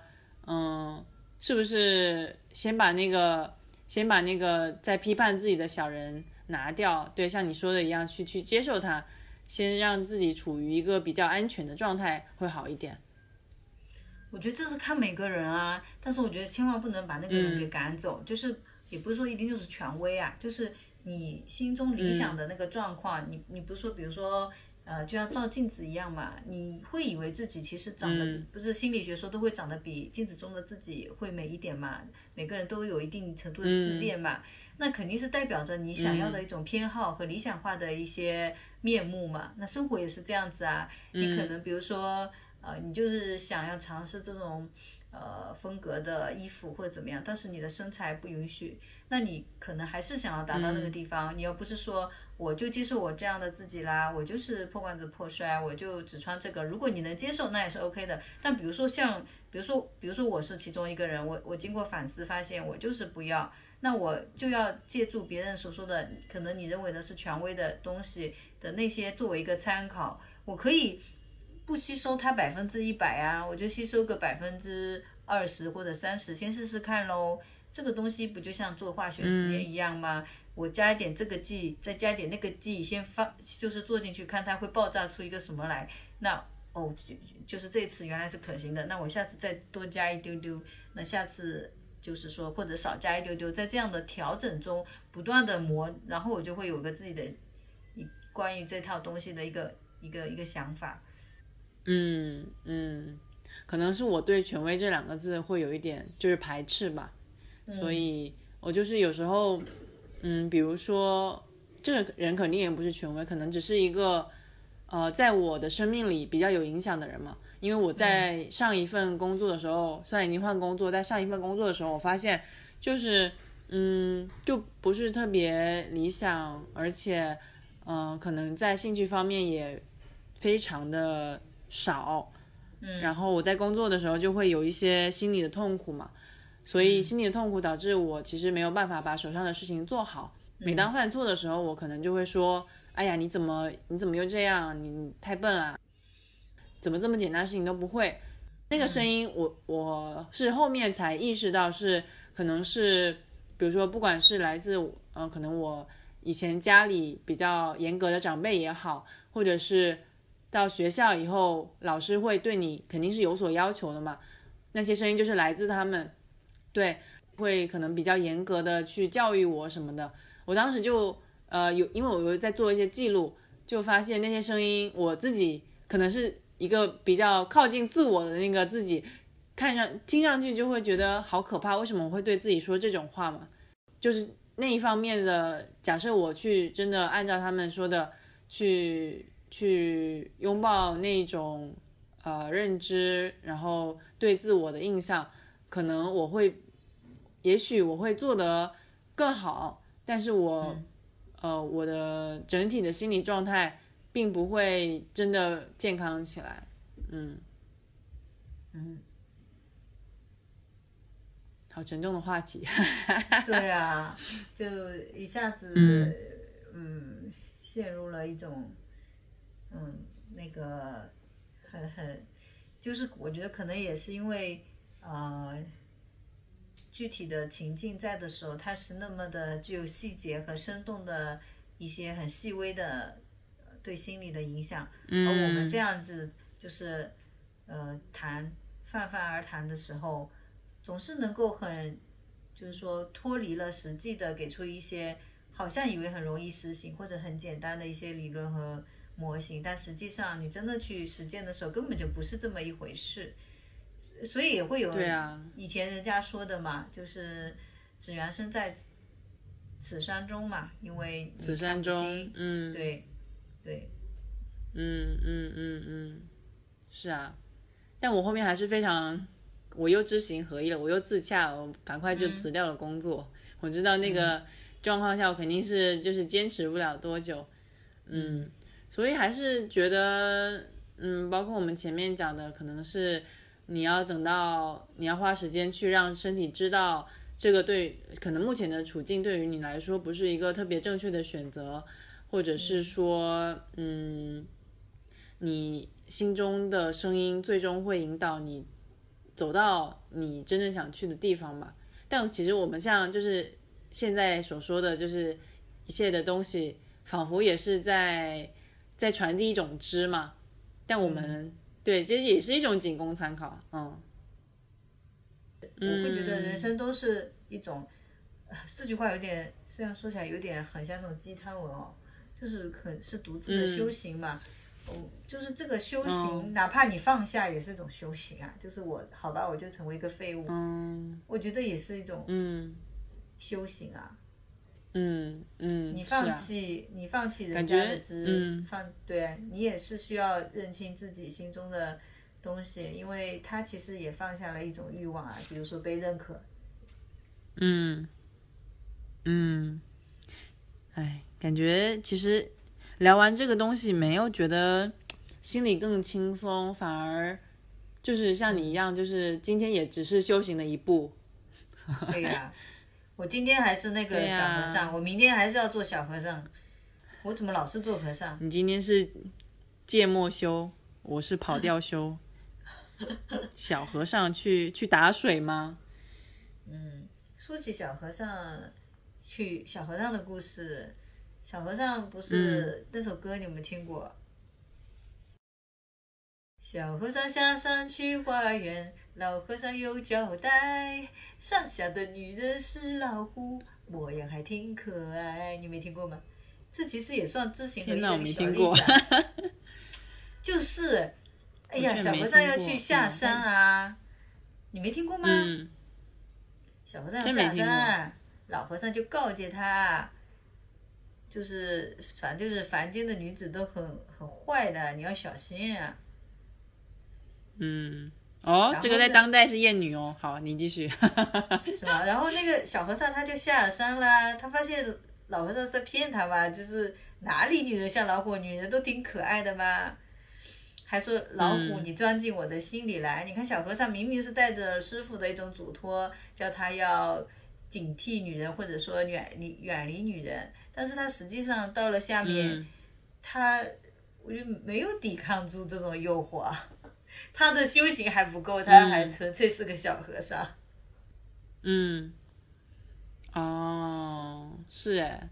嗯，是不是先把那个先把那个在批判自己的小人拿掉？对，像你说的一样，去去接受它，先让自己处于一个比较安全的状态会好一点。我觉得这是看每个人啊，但是我觉得千万不能把那个人给赶走，就是也不是说一定就是权威啊，就是你心中理想的那个状况，你你不是说，比如说，呃，就像照镜子一样嘛，你会以为自己其实长得、不是心理学说都会长得比镜子中的自己会美一点嘛，每个人都有一定程度的自恋嘛，那肯定是代表着你想要的一种偏好和理想化的一些面目嘛，那生活也是这样子啊，你可能比如说。呃，你就是想要尝试这种呃风格的衣服或者怎么样，但是你的身材不允许，那你可能还是想要达到那个地方。你又不是说我就接受我这样的自己啦，我就是破罐子破摔，我就只穿这个。如果你能接受，那也是 OK 的。但比如说像，比如说，比如说我是其中一个人，我我经过反思发现，我就是不要，那我就要借助别人所说的，可能你认为的是权威的东西的那些作为一个参考，我可以。不吸收它百分之一百啊，我就吸收个百分之二十或者三十，先试试看喽。这个东西不就像做化学实验一样吗？我加一点这个剂，再加一点那个剂，先放就是做进去，看它会爆炸出一个什么来。那哦，就就是这次原来是可行的，那我下次再多加一丢丢，那下次就是说或者少加一丢丢，在这样的调整中不断的磨，然后我就会有个自己的一关于这套东西的一个一个一个想法。嗯嗯，可能是我对“权威”这两个字会有一点就是排斥吧，所以我就是有时候，嗯，比如说这个人肯定也不是权威，可能只是一个呃，在我的生命里比较有影响的人嘛。因为我在上一份工作的时候，虽然已经换工作，在上一份工作的时候，我发现就是嗯，就不是特别理想，而且，嗯、可能在兴趣方面也非常的少。嗯，然后我在工作的时候就会有一些心理的痛苦嘛，所以心里的痛苦导致我其实没有办法把手上的事情做好。每当犯错的时候，我可能就会说：“哎呀，你怎么你怎么又这样？你你太笨了，怎么这么简单的事情都不会？”那个声音我，我是后面才意识到是可能是，比如说不管是来自呃，可能我以前家里比较严格的长辈也好，或者是到学校以后老师会对你肯定是有所要求的嘛，那些声音就是来自他们，对，会可能比较严格的去教育我什么的。我当时就呃有，因为我有在做一些记录，就发现那些声音我自己可能是一个比较靠近自我的那个自己，看上听上去就会觉得好可怕。为什么我会对自己说这种话嘛？就是那一方面的假设，我去真的按照他们说的去去拥抱那种呃认知，然后对自我的印象，可能我会，也许我会做得更好。但是我，呃，我的整体的心理状态并不会真的健康起来，嗯，嗯，好沉重的话题，*laughs* *laughs* 对啊，就一下子，嗯。嗯，陷入了一种，嗯，那个很很，就是我觉得可能也是因为，呃，具体的情境在的时候，它是那么的具有细节和生动的一些很细微的呃对心理的影响，而我们这样子就是呃谈泛泛而谈的时候，总是能够很就是说脱离了实际的给出一些好像以为很容易实行或者很简单的一些理论和模型，但实际上你真的去实践的时候，根本就不是这么一回事。所以也会有对啊，以前人家说的嘛，就是只缘身在此山中嘛，因为你此山中，嗯对对，嗯嗯嗯嗯，是啊，但我后面还是非常，我又知行合一了，我又自洽了，我赶快就辞掉了工作。我知道那个状况下，我肯定是就是坚持不了多久，嗯，所以还是觉得，嗯，包括我们前面讲的，可能是你要等到你要花时间去让身体知道这个对，可能目前的处境对于你来说不是一个特别正确的选择，或者是说，嗯，你心中的声音最终会引导你走到你真正想去的地方吧。但其实我们像就是现在所说的，就是一切的东西，仿佛也是在在传递一种知嘛。但我们、对，这也是一种仅供参考，嗯。我会觉得人生都是一种，呃这句话有点，虽然说起来有点很像那种鸡汤文哦，就是很是独自的修行嘛。哦，就是这个修行，哪怕你放下也是一种修行啊。就是我好吧，我就成为一个废物，嗯我觉得也是一种嗯修行啊。嗯嗯嗯，你放弃，你放弃人家的知，嗯放对你也是需要认清自己心中的东西，因为他其实也放下了一种欲望啊，比如说被认可。嗯，嗯，哎，感觉其实聊完这个东西，没有觉得心里更轻松，反而就是像你一样，就是今天也只是修行的一步。对呀、我今天还是那个小和尚，我明天还是要做小和尚。我怎么老是做和尚？你今天是芥末修，我是跑调修。*laughs* 小和尚去去打水吗？嗯说起小和尚，去小和尚的故事，小和尚不是、那首歌你有没有听过？小和尚下山去花园，老和尚有交代，山下的女人是老虎，模样还挺可爱。你没听过吗？这其实也算知行合一的一个小没听过例子啊。*laughs* 就是，哎呀，小和尚要去下嗯山啊，你没听过吗？嗯小和尚要下山，老和尚就告诫他，就是反正就是凡间的女子都很很坏的，你要小心啊。嗯哦，这个在当代是艳女哦。好，你继续。*laughs* 是吗？然后那个小和尚他就下了山啦，他发现老和尚是在骗他嘛，就是哪里女人像老虎，女人都挺可爱的嘛。还说老虎，你钻进我的心里来。你看小和尚明明是带着师傅的一种嘱托，叫他要警惕女人，或者说远离远离女人，但是他实际上到了下面，嗯他我就没有抵抗住这种诱惑啊，他的修行还不够，他还纯粹是个小和尚。嗯，哦，是哎，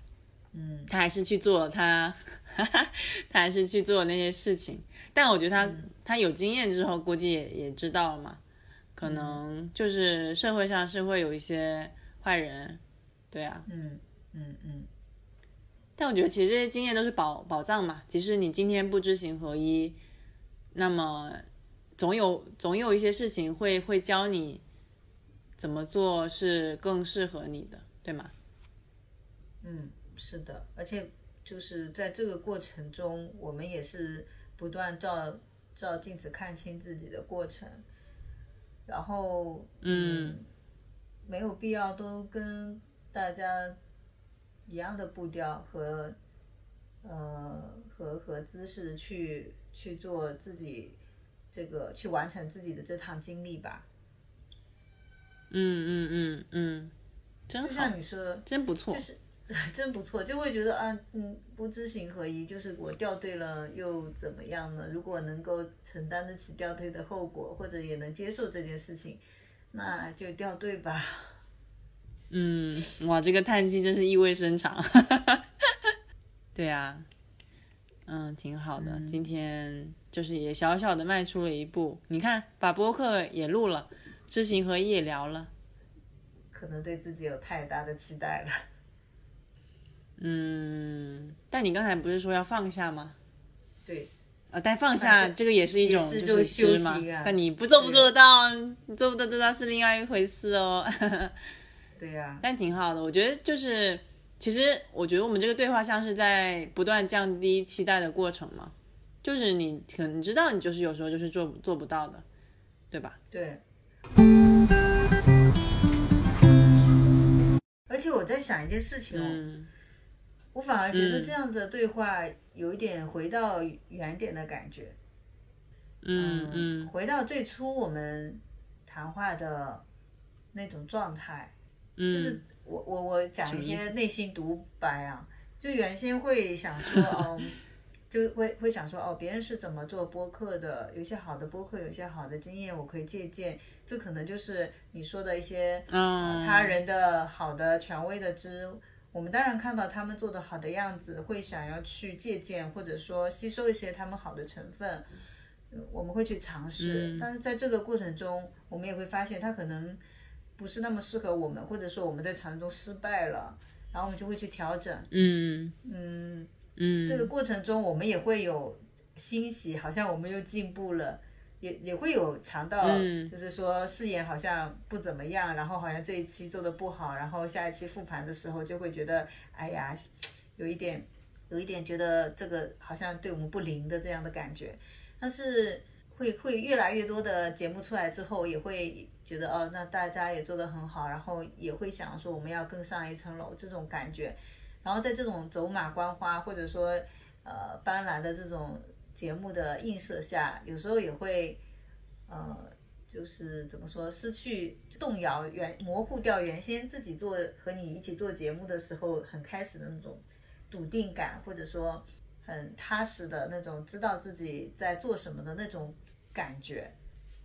嗯，他还是去做了他，*laughs* 他还是去做那些事情。但我觉得他、他有经验之后，估计也也知道了嘛，可能就是社会上是会有一些坏人，对啊。嗯嗯嗯，但我觉得其实这些经验都是宝宝藏嘛，即使你今天不知行合一，那么总有总有一些事情会会教你怎么做是更适合你的，对吗？嗯，是的，而且就是在这个过程中，我们也是不断照照镜子看清自己的过程，然后嗯没有必要都跟大家一样的步调和呃和和姿势去去做自己这个去完成自己的这趟经历吧。嗯嗯嗯嗯，真就，像你说的，真不错。就是 *laughs* 真不错，就会觉得啊，嗯，不知行合一，就是我掉队了又怎么样呢？如果能够承担得起掉队的后果，或者也能接受这件事情，那就掉队吧。嗯，哇，这个叹气真是意味深长。*laughs* 对啊，嗯，挺好的。今天就是也小小的迈出了一步。你看，把播客也录了，知行合一也聊了。可能对自己有太大的期待了。嗯，但你刚才不是说要放下吗？对，呃，但放下这个也是一种就是就知嘛修行啊。但你不做不做得到，你做不做得到是另外一回事哦。*laughs* 对呀、但挺好的，我觉得就是，其实我觉得我们这个对话像是在不断降低期待的过程嘛，就是你可能你知道你就是有时候就是做做不到的，对吧？对。而且我在想一件事情哦，嗯我反而觉得嗯这样的对话有一点回到原点的感觉。嗯嗯回到最初我们谈话的那种状态，嗯，就是我我我讲一些内心独白啊，就原先会想说，哦，*laughs* 就会会想说，哦，别人是怎么做播客的，有些好的播客，有些好的经验，我可以借鉴，这可能就是你说的一些嗯他人的好的权威的知。我们当然看到他们做的好的样子，会想要去借鉴，或者说吸收一些他们好的成分，呃我们会去尝试。嗯但是在这个过程中，我们也会发现他可能不是那么适合我们，或者说我们在尝试中失败了，然后我们就会去调整。嗯嗯，嗯，这个过程中我们也会有欣喜，好像我们又进步了。也也会有尝到，嗯就是说试验好像不怎么样，然后好像这一期做的不好，然后下一期复盘的时候就会觉得，哎呀，有一点，有一点觉得这个好像对我们不灵的这样的感觉。但是会会越来越多的节目出来之后，也会觉得哦，那大家也做得很好，然后也会想说我们要更上一层楼这种感觉。然后在这种走马观花或者说呃斑斓的这种节目的映射下，有时候也会呃就是怎么说失去动摇原模糊掉原先自己做和你一起做节目的时候很开始的那种笃定感，或者说很踏实的那种知道自己在做什么的那种感觉，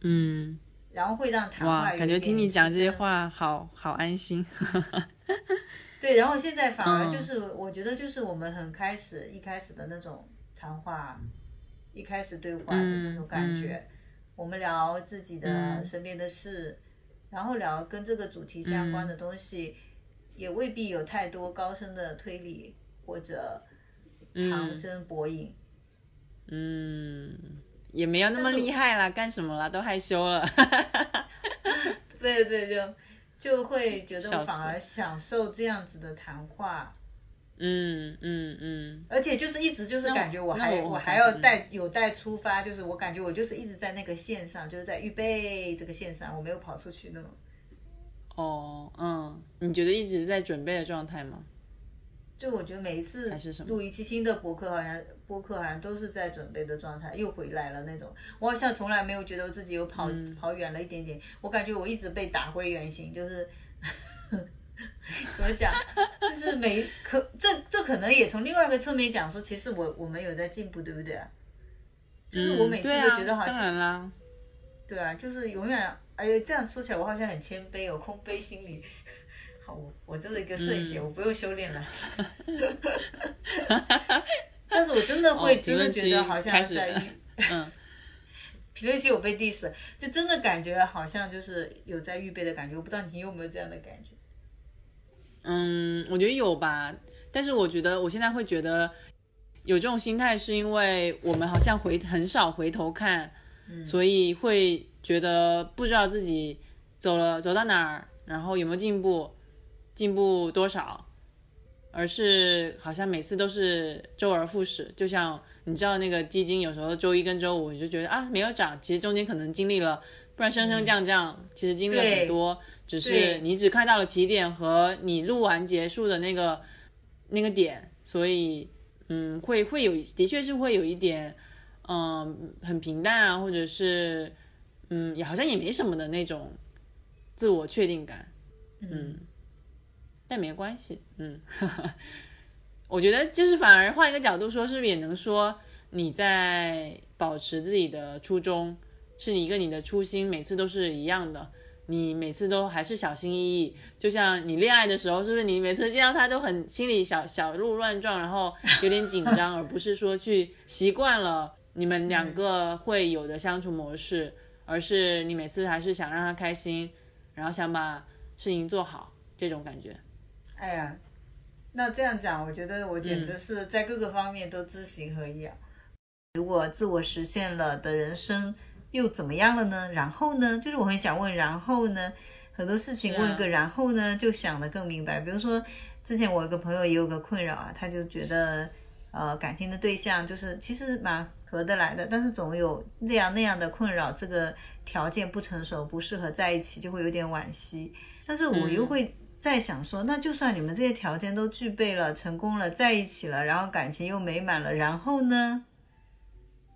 嗯，然后会让谈话感觉听你讲这些话，好好安心。*laughs* 对，然后现在反而嗯就是，我觉得就是我们很开始一开始的那种谈话，一开始对话的那种感觉。我们聊自己的嗯身边的事，然后聊跟这个主题相关的东西，也未必有太多高深的推理或者旁征博引。嗯，也没有那么厉害啦，干什么啦？都害羞了。对 *laughs* 对，就就会觉得我反而享受这样子的谈话。嗯嗯嗯，而且就是一直就是感觉我还我还要嗯带有待出发，就是我感觉我就是一直在那个线上，就是在预备这个线上，我没有跑出去那种。哦，嗯，你觉得一直在准备的状态吗？就我觉得每一次录一期新的博客，好像播客好像都是在准备的状态，又回来了那种。我好像从来没有觉得我自己有跑、嗯跑远了一点点，我感觉我一直被打回原形，就是 *laughs* 怎么讲，就是每可这这可能也从另外一个侧面讲说，其实我我们有在进步，对不对啊？就是我每次都觉得好像、对啊，就是永远，哎呦，这样说起来我好像很谦卑哦，空杯心理。好，我我这是一个圣贤，嗯我不用修炼了。*laughs* 但是我真的会，哦真的觉得好像嗯，*laughs* 评论区有被 diss，就真的感觉好像就是有在预备的感觉。我不知道你有没有这样的感觉？嗯，我觉得有吧，但是我觉得我现在会觉得有这种心态，是因为我们好像回很少回头看，所以会觉得不知道自己走了走到哪儿，然后有没有进步，进步多少，而是好像每次都是周而复始，就像你知道那个基金有时候周一跟周五你就觉得啊没有涨，其实中间可能经历了，不然升升降降，其实经历了很多。只是你只看到了起点和你录完结束的那个那个点，所以嗯，会会有的确是会有一点嗯很平淡啊，或者是嗯也好像也没什么的那种自我确定感，嗯，但没关系，嗯，*laughs* 我觉得就是反而换一个角度说，是不是也能说你在保持自己的初衷，是你一个你的初心，每次都是一样的。你每次都还是小心翼翼，就像你恋爱的时候，是不是你每次见到他都很心里小小鹿乱撞，然后有点紧张，而不是说去习惯了你们两个会有的相处模式，而是你每次还是想让他开心，然后想把事情做好，这种感觉。哎呀，那这样讲，我觉得我简直是在各个方面都知行合一啊。如果自我实现了的人生又怎么样了呢？然后呢？就是我很想问，然后呢？很多事情问一个然后呢，就想得更明白。比如说，之前我有个朋友也有个困扰啊，他就觉得，呃，感情的对象就是其实蛮合得来的，但是总有这样那样的困扰，这个条件不成熟，不适合在一起，就会有点惋惜。但是我又会在想说，那就算你们这些条件都具备了，成功了，在一起了，然后感情又美满了，然后呢？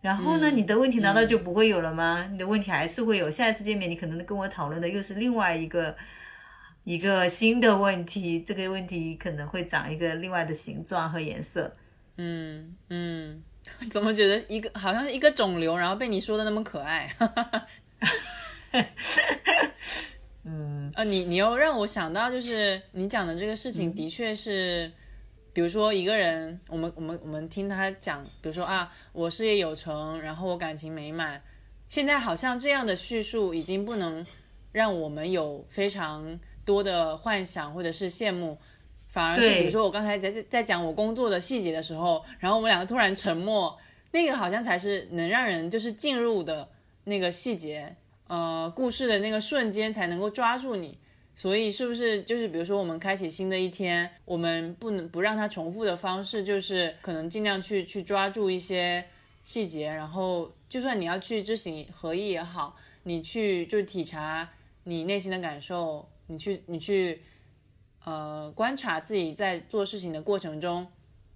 然后呢？你的问题难道就不会有了吗？你的问题还是会有。下一次见面，你可能跟我讨论的又是另外一个一个新的问题，这个问题可能会长一个另外的形状和颜色。嗯嗯，怎么觉得一个好像一个肿瘤，然后被你说的那么可爱？嗯，呃，你你又让我想到，就是你讲的这个事情，的确是，比如说一个人，我们我们我们听他讲，比如说啊，我事业有成，然后我感情美满，现在好像这样的叙述已经不能让我们有非常多的幻想或者是羡慕，反而是比如说我刚才在在讲我工作的细节的时候，然后我们两个突然沉默，那个好像才是能让人就是进入的那个细节，呃，故事的那个瞬间才能够抓住你。所以是不是就是比如说我们开启新的一天，我们不能不让它重复的方式，就是可能尽量去去抓住一些细节，然后就算你要去知行合一也好，你去就体察你内心的感受，你去你去呃观察自己在做事情的过程中，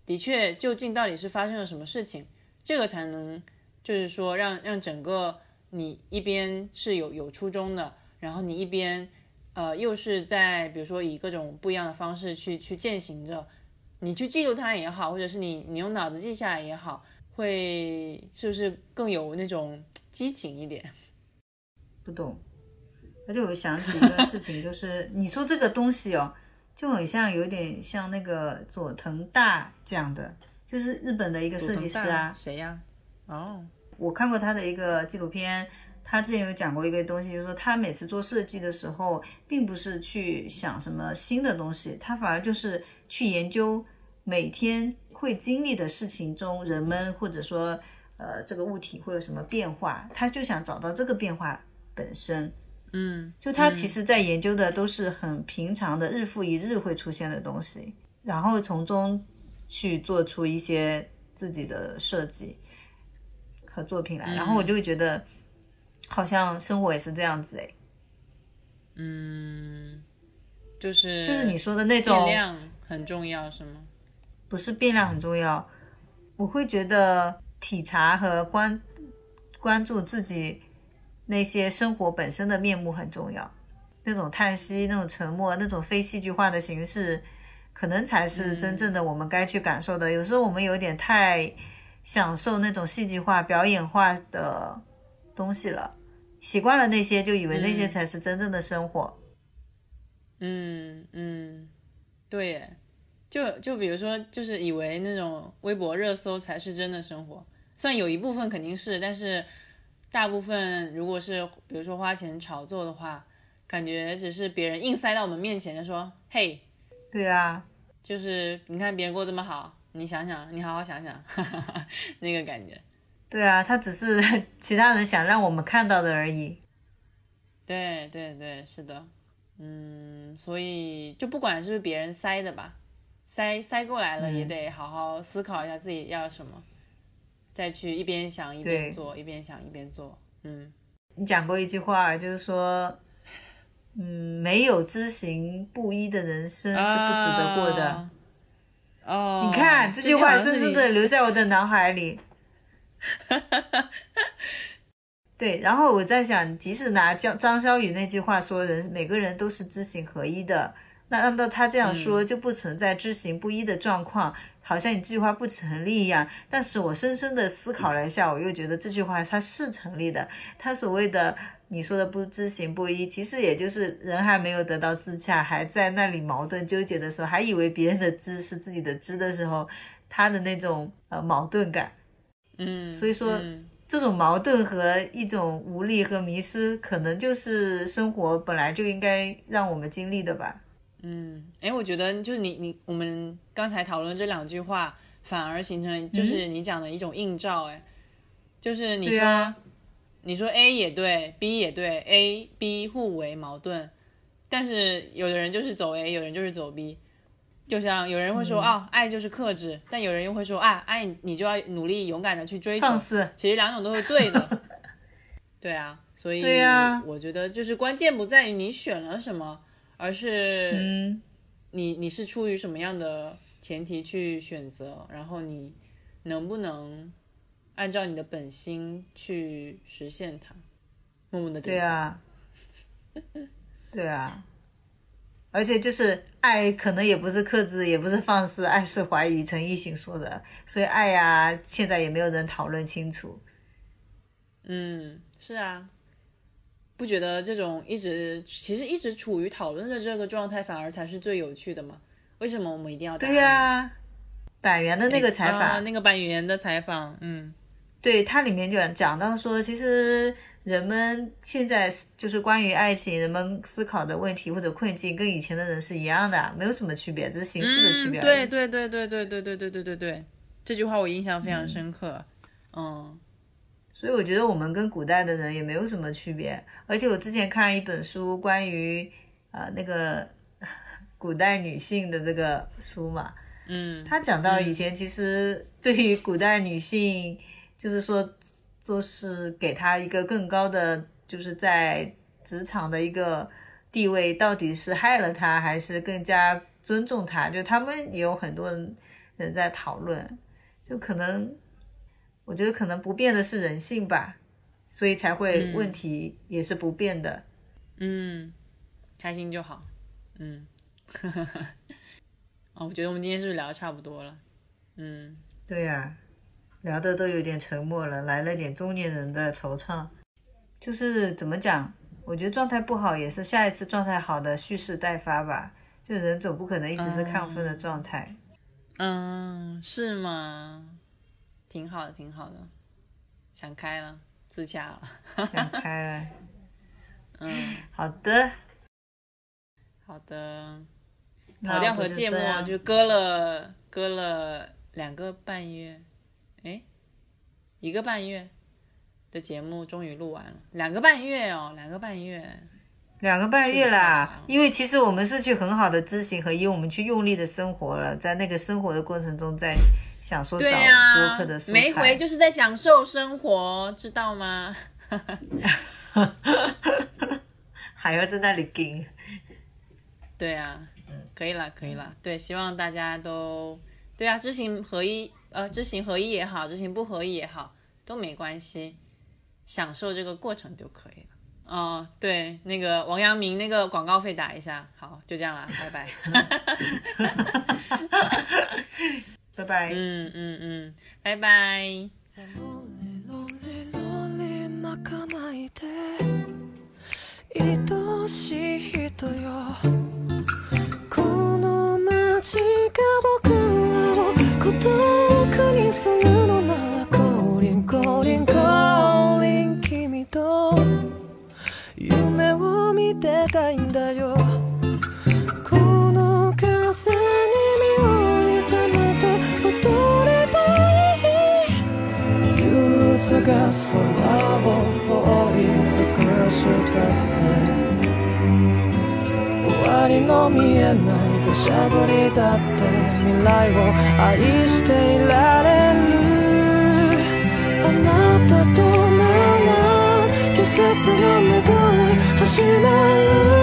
的确究竟到底是发生了什么事情，这个才能就是说让让整个你一边是有有初衷的，然后你一边。呃，又是在比如说以各种不一样的方式去去践行着，你去记录它也好，或者是你你用脑子记下来也好，会是不是更有那种激情一点？不懂。而且我想起一个事情，就是 *laughs* 你说这个东西哦，就很像有点像那个佐藤大讲的，就是日本的一个设计师啊，谁呀？哦，我看过他的一个纪录片，他之前有讲过一个东西，就是说他每次做设计的时候，并不是去想什么新的东西，他反而就是去研究每天会经历的事情中，人们或者说呃这个物体会有什么变化，他就想找到这个变化本身。嗯，就他其实在研究的都是很平常的日复一日会出现的东西，然后从中去做出一些自己的设计和作品来，然后我就会觉得，好像生活也是这样子哎，嗯，就是就是你说的那种变量很重要是吗？不是变量很重要，我会觉得体察和关关注自己那些生活本身的面目很重要。那种叹息、那种沉默、那种非戏剧化的形式，可能才是真正的我们该去感受的。有时候我们有点太享受那种戏剧化、表演化的东西了，习惯了那些，就以为那些才是真正的生活。嗯嗯，对耶，就就比如说，就是以为那种微博热搜才是真的生活，虽然有一部分肯定是，但是大部分如果是比如说花钱炒作的话。感觉只是别人硬塞到我们面前，就说：“嘿，对啊，就是你看别人过这么好，你想想，你好好想想，哈哈哈那个感觉。”对啊，他只是 *laughs* 其他人想让我们看到的而已。对对对，是的，嗯，所以就不管是不是别人塞的吧，塞塞过来了，也得好好思考一下自己要什么，再去一边想一边做，一边想一边做。嗯，你讲过一句话，就是说。嗯，没有知行不一的人生是不值得过的。哦，你看这句话深深的留在我的脑海里。*laughs* 对，然后我在想，即使拿张张小雨那句话说，人每个人都是知行合一的，那按照他这样说，就不存在知行不一的状况，好像你这句话不成立一样。但是我深深的思考了一下，我又觉得这句话它是成立的。他所谓的。你说的不知行不一，其实也就是人还没有得到自洽，还在那里矛盾纠结的时候，还以为别人的知是自己的知的时候，他的那种呃矛盾感，嗯，所以说这种矛盾和一种无力和迷失，可能就是生活本来就应该让我们经历的吧。嗯，哎，我觉得就是你你我们刚才讨论这两句话，反而形成就是你讲的一种映照，哎，就是你说。你说 A 也对，B 也对，A、B 互为矛盾，但是有的人就是走 A，有人就是走 B，就像有人会说啊，爱就是克制，但有人又会说啊，爱你就要努力勇敢的去追求，其实两种都是对的，*laughs* 对啊，所以我觉得就是关键不在于你选了什么，而是你你是出于什么样的前提去选择，然后你能不能。按照你的本心去实现它，默默的对啊，对啊，而且就是爱，可能也不是克制，也不是放肆，爱是怀疑。陈奕迅说的，所以爱呀，现在也没有人讨论清楚。嗯，是啊，不觉得这种一直其实一直处于讨论的这个状态，反而才是最有趣的吗？为什么我们一定要？对呀，板垣的那个采访，那个板垣的采访，嗯。对它里面就讲到说，其实人们现在就是关于爱情，人们思考的问题或者困境，跟以前的人是一样的，没有什么区别，只是形式的区别。对对对对对对对对对对对，这句话我印象非常深刻。嗯，所以我觉得我们跟古代的人也没有什么区别。而且我之前看一本书，关于呃那个古代女性的这个书嘛，嗯，他讲到以前其实对于古代女性。就是说，就是给他一个更高的，就是在职场的一个地位，到底是害了他，还是更加尊重他？就他们也有很多人人在讨论，就可能，我觉得可能不变的是人性吧，所以才会问题也是不变的。嗯，开心就好。嗯，*laughs* 哦，我觉得我们今天是不是聊的差不多了？嗯，对呀。聊的都有点沉默了，来了点中年人的惆怅。就是怎么讲？我觉得状态不好也是下一次状态好的蓄势待发吧。就人总不可能一直是亢奋的状态。嗯，是吗？挺好的，挺好的。想开了，自洽了。想开了。嗯，好的。好的。跑调和芥末就割了，割了两个半月。哎，一个半月的节目终于录完了，两个半月哦，两个半月，两个半月啦，因为其实我们是去很好的知行合一，我们去用力的生活了，在那个生活的过程中，在享受找对播呀、客的。每回就是在享受生活，知道吗？*laughs* 还要在那里跟。对啊，可以了，可以了。对，希望大家都对啊，知行合一，呃，知行合一也好，知行不合一也好，都没关系，享受这个过程就可以了。哦，对，那个王阳明那个广告费打一下，好，就这样了，拜拜。*laughs* 拜拜。嗯嗯嗯，拜拜。 lonely, lonely 泣かないで愛しい人よこ の街が僕らを孤独にするのなら降臨降臨降臨君と。夢を見てたいんだよ。この風に身を痛めて踊ればいい。憂鬱が空を覆い尽くしたって。終わりの見えないしゃぶりだって未来を愛していられる。あなたとなら季節が巡り始まる。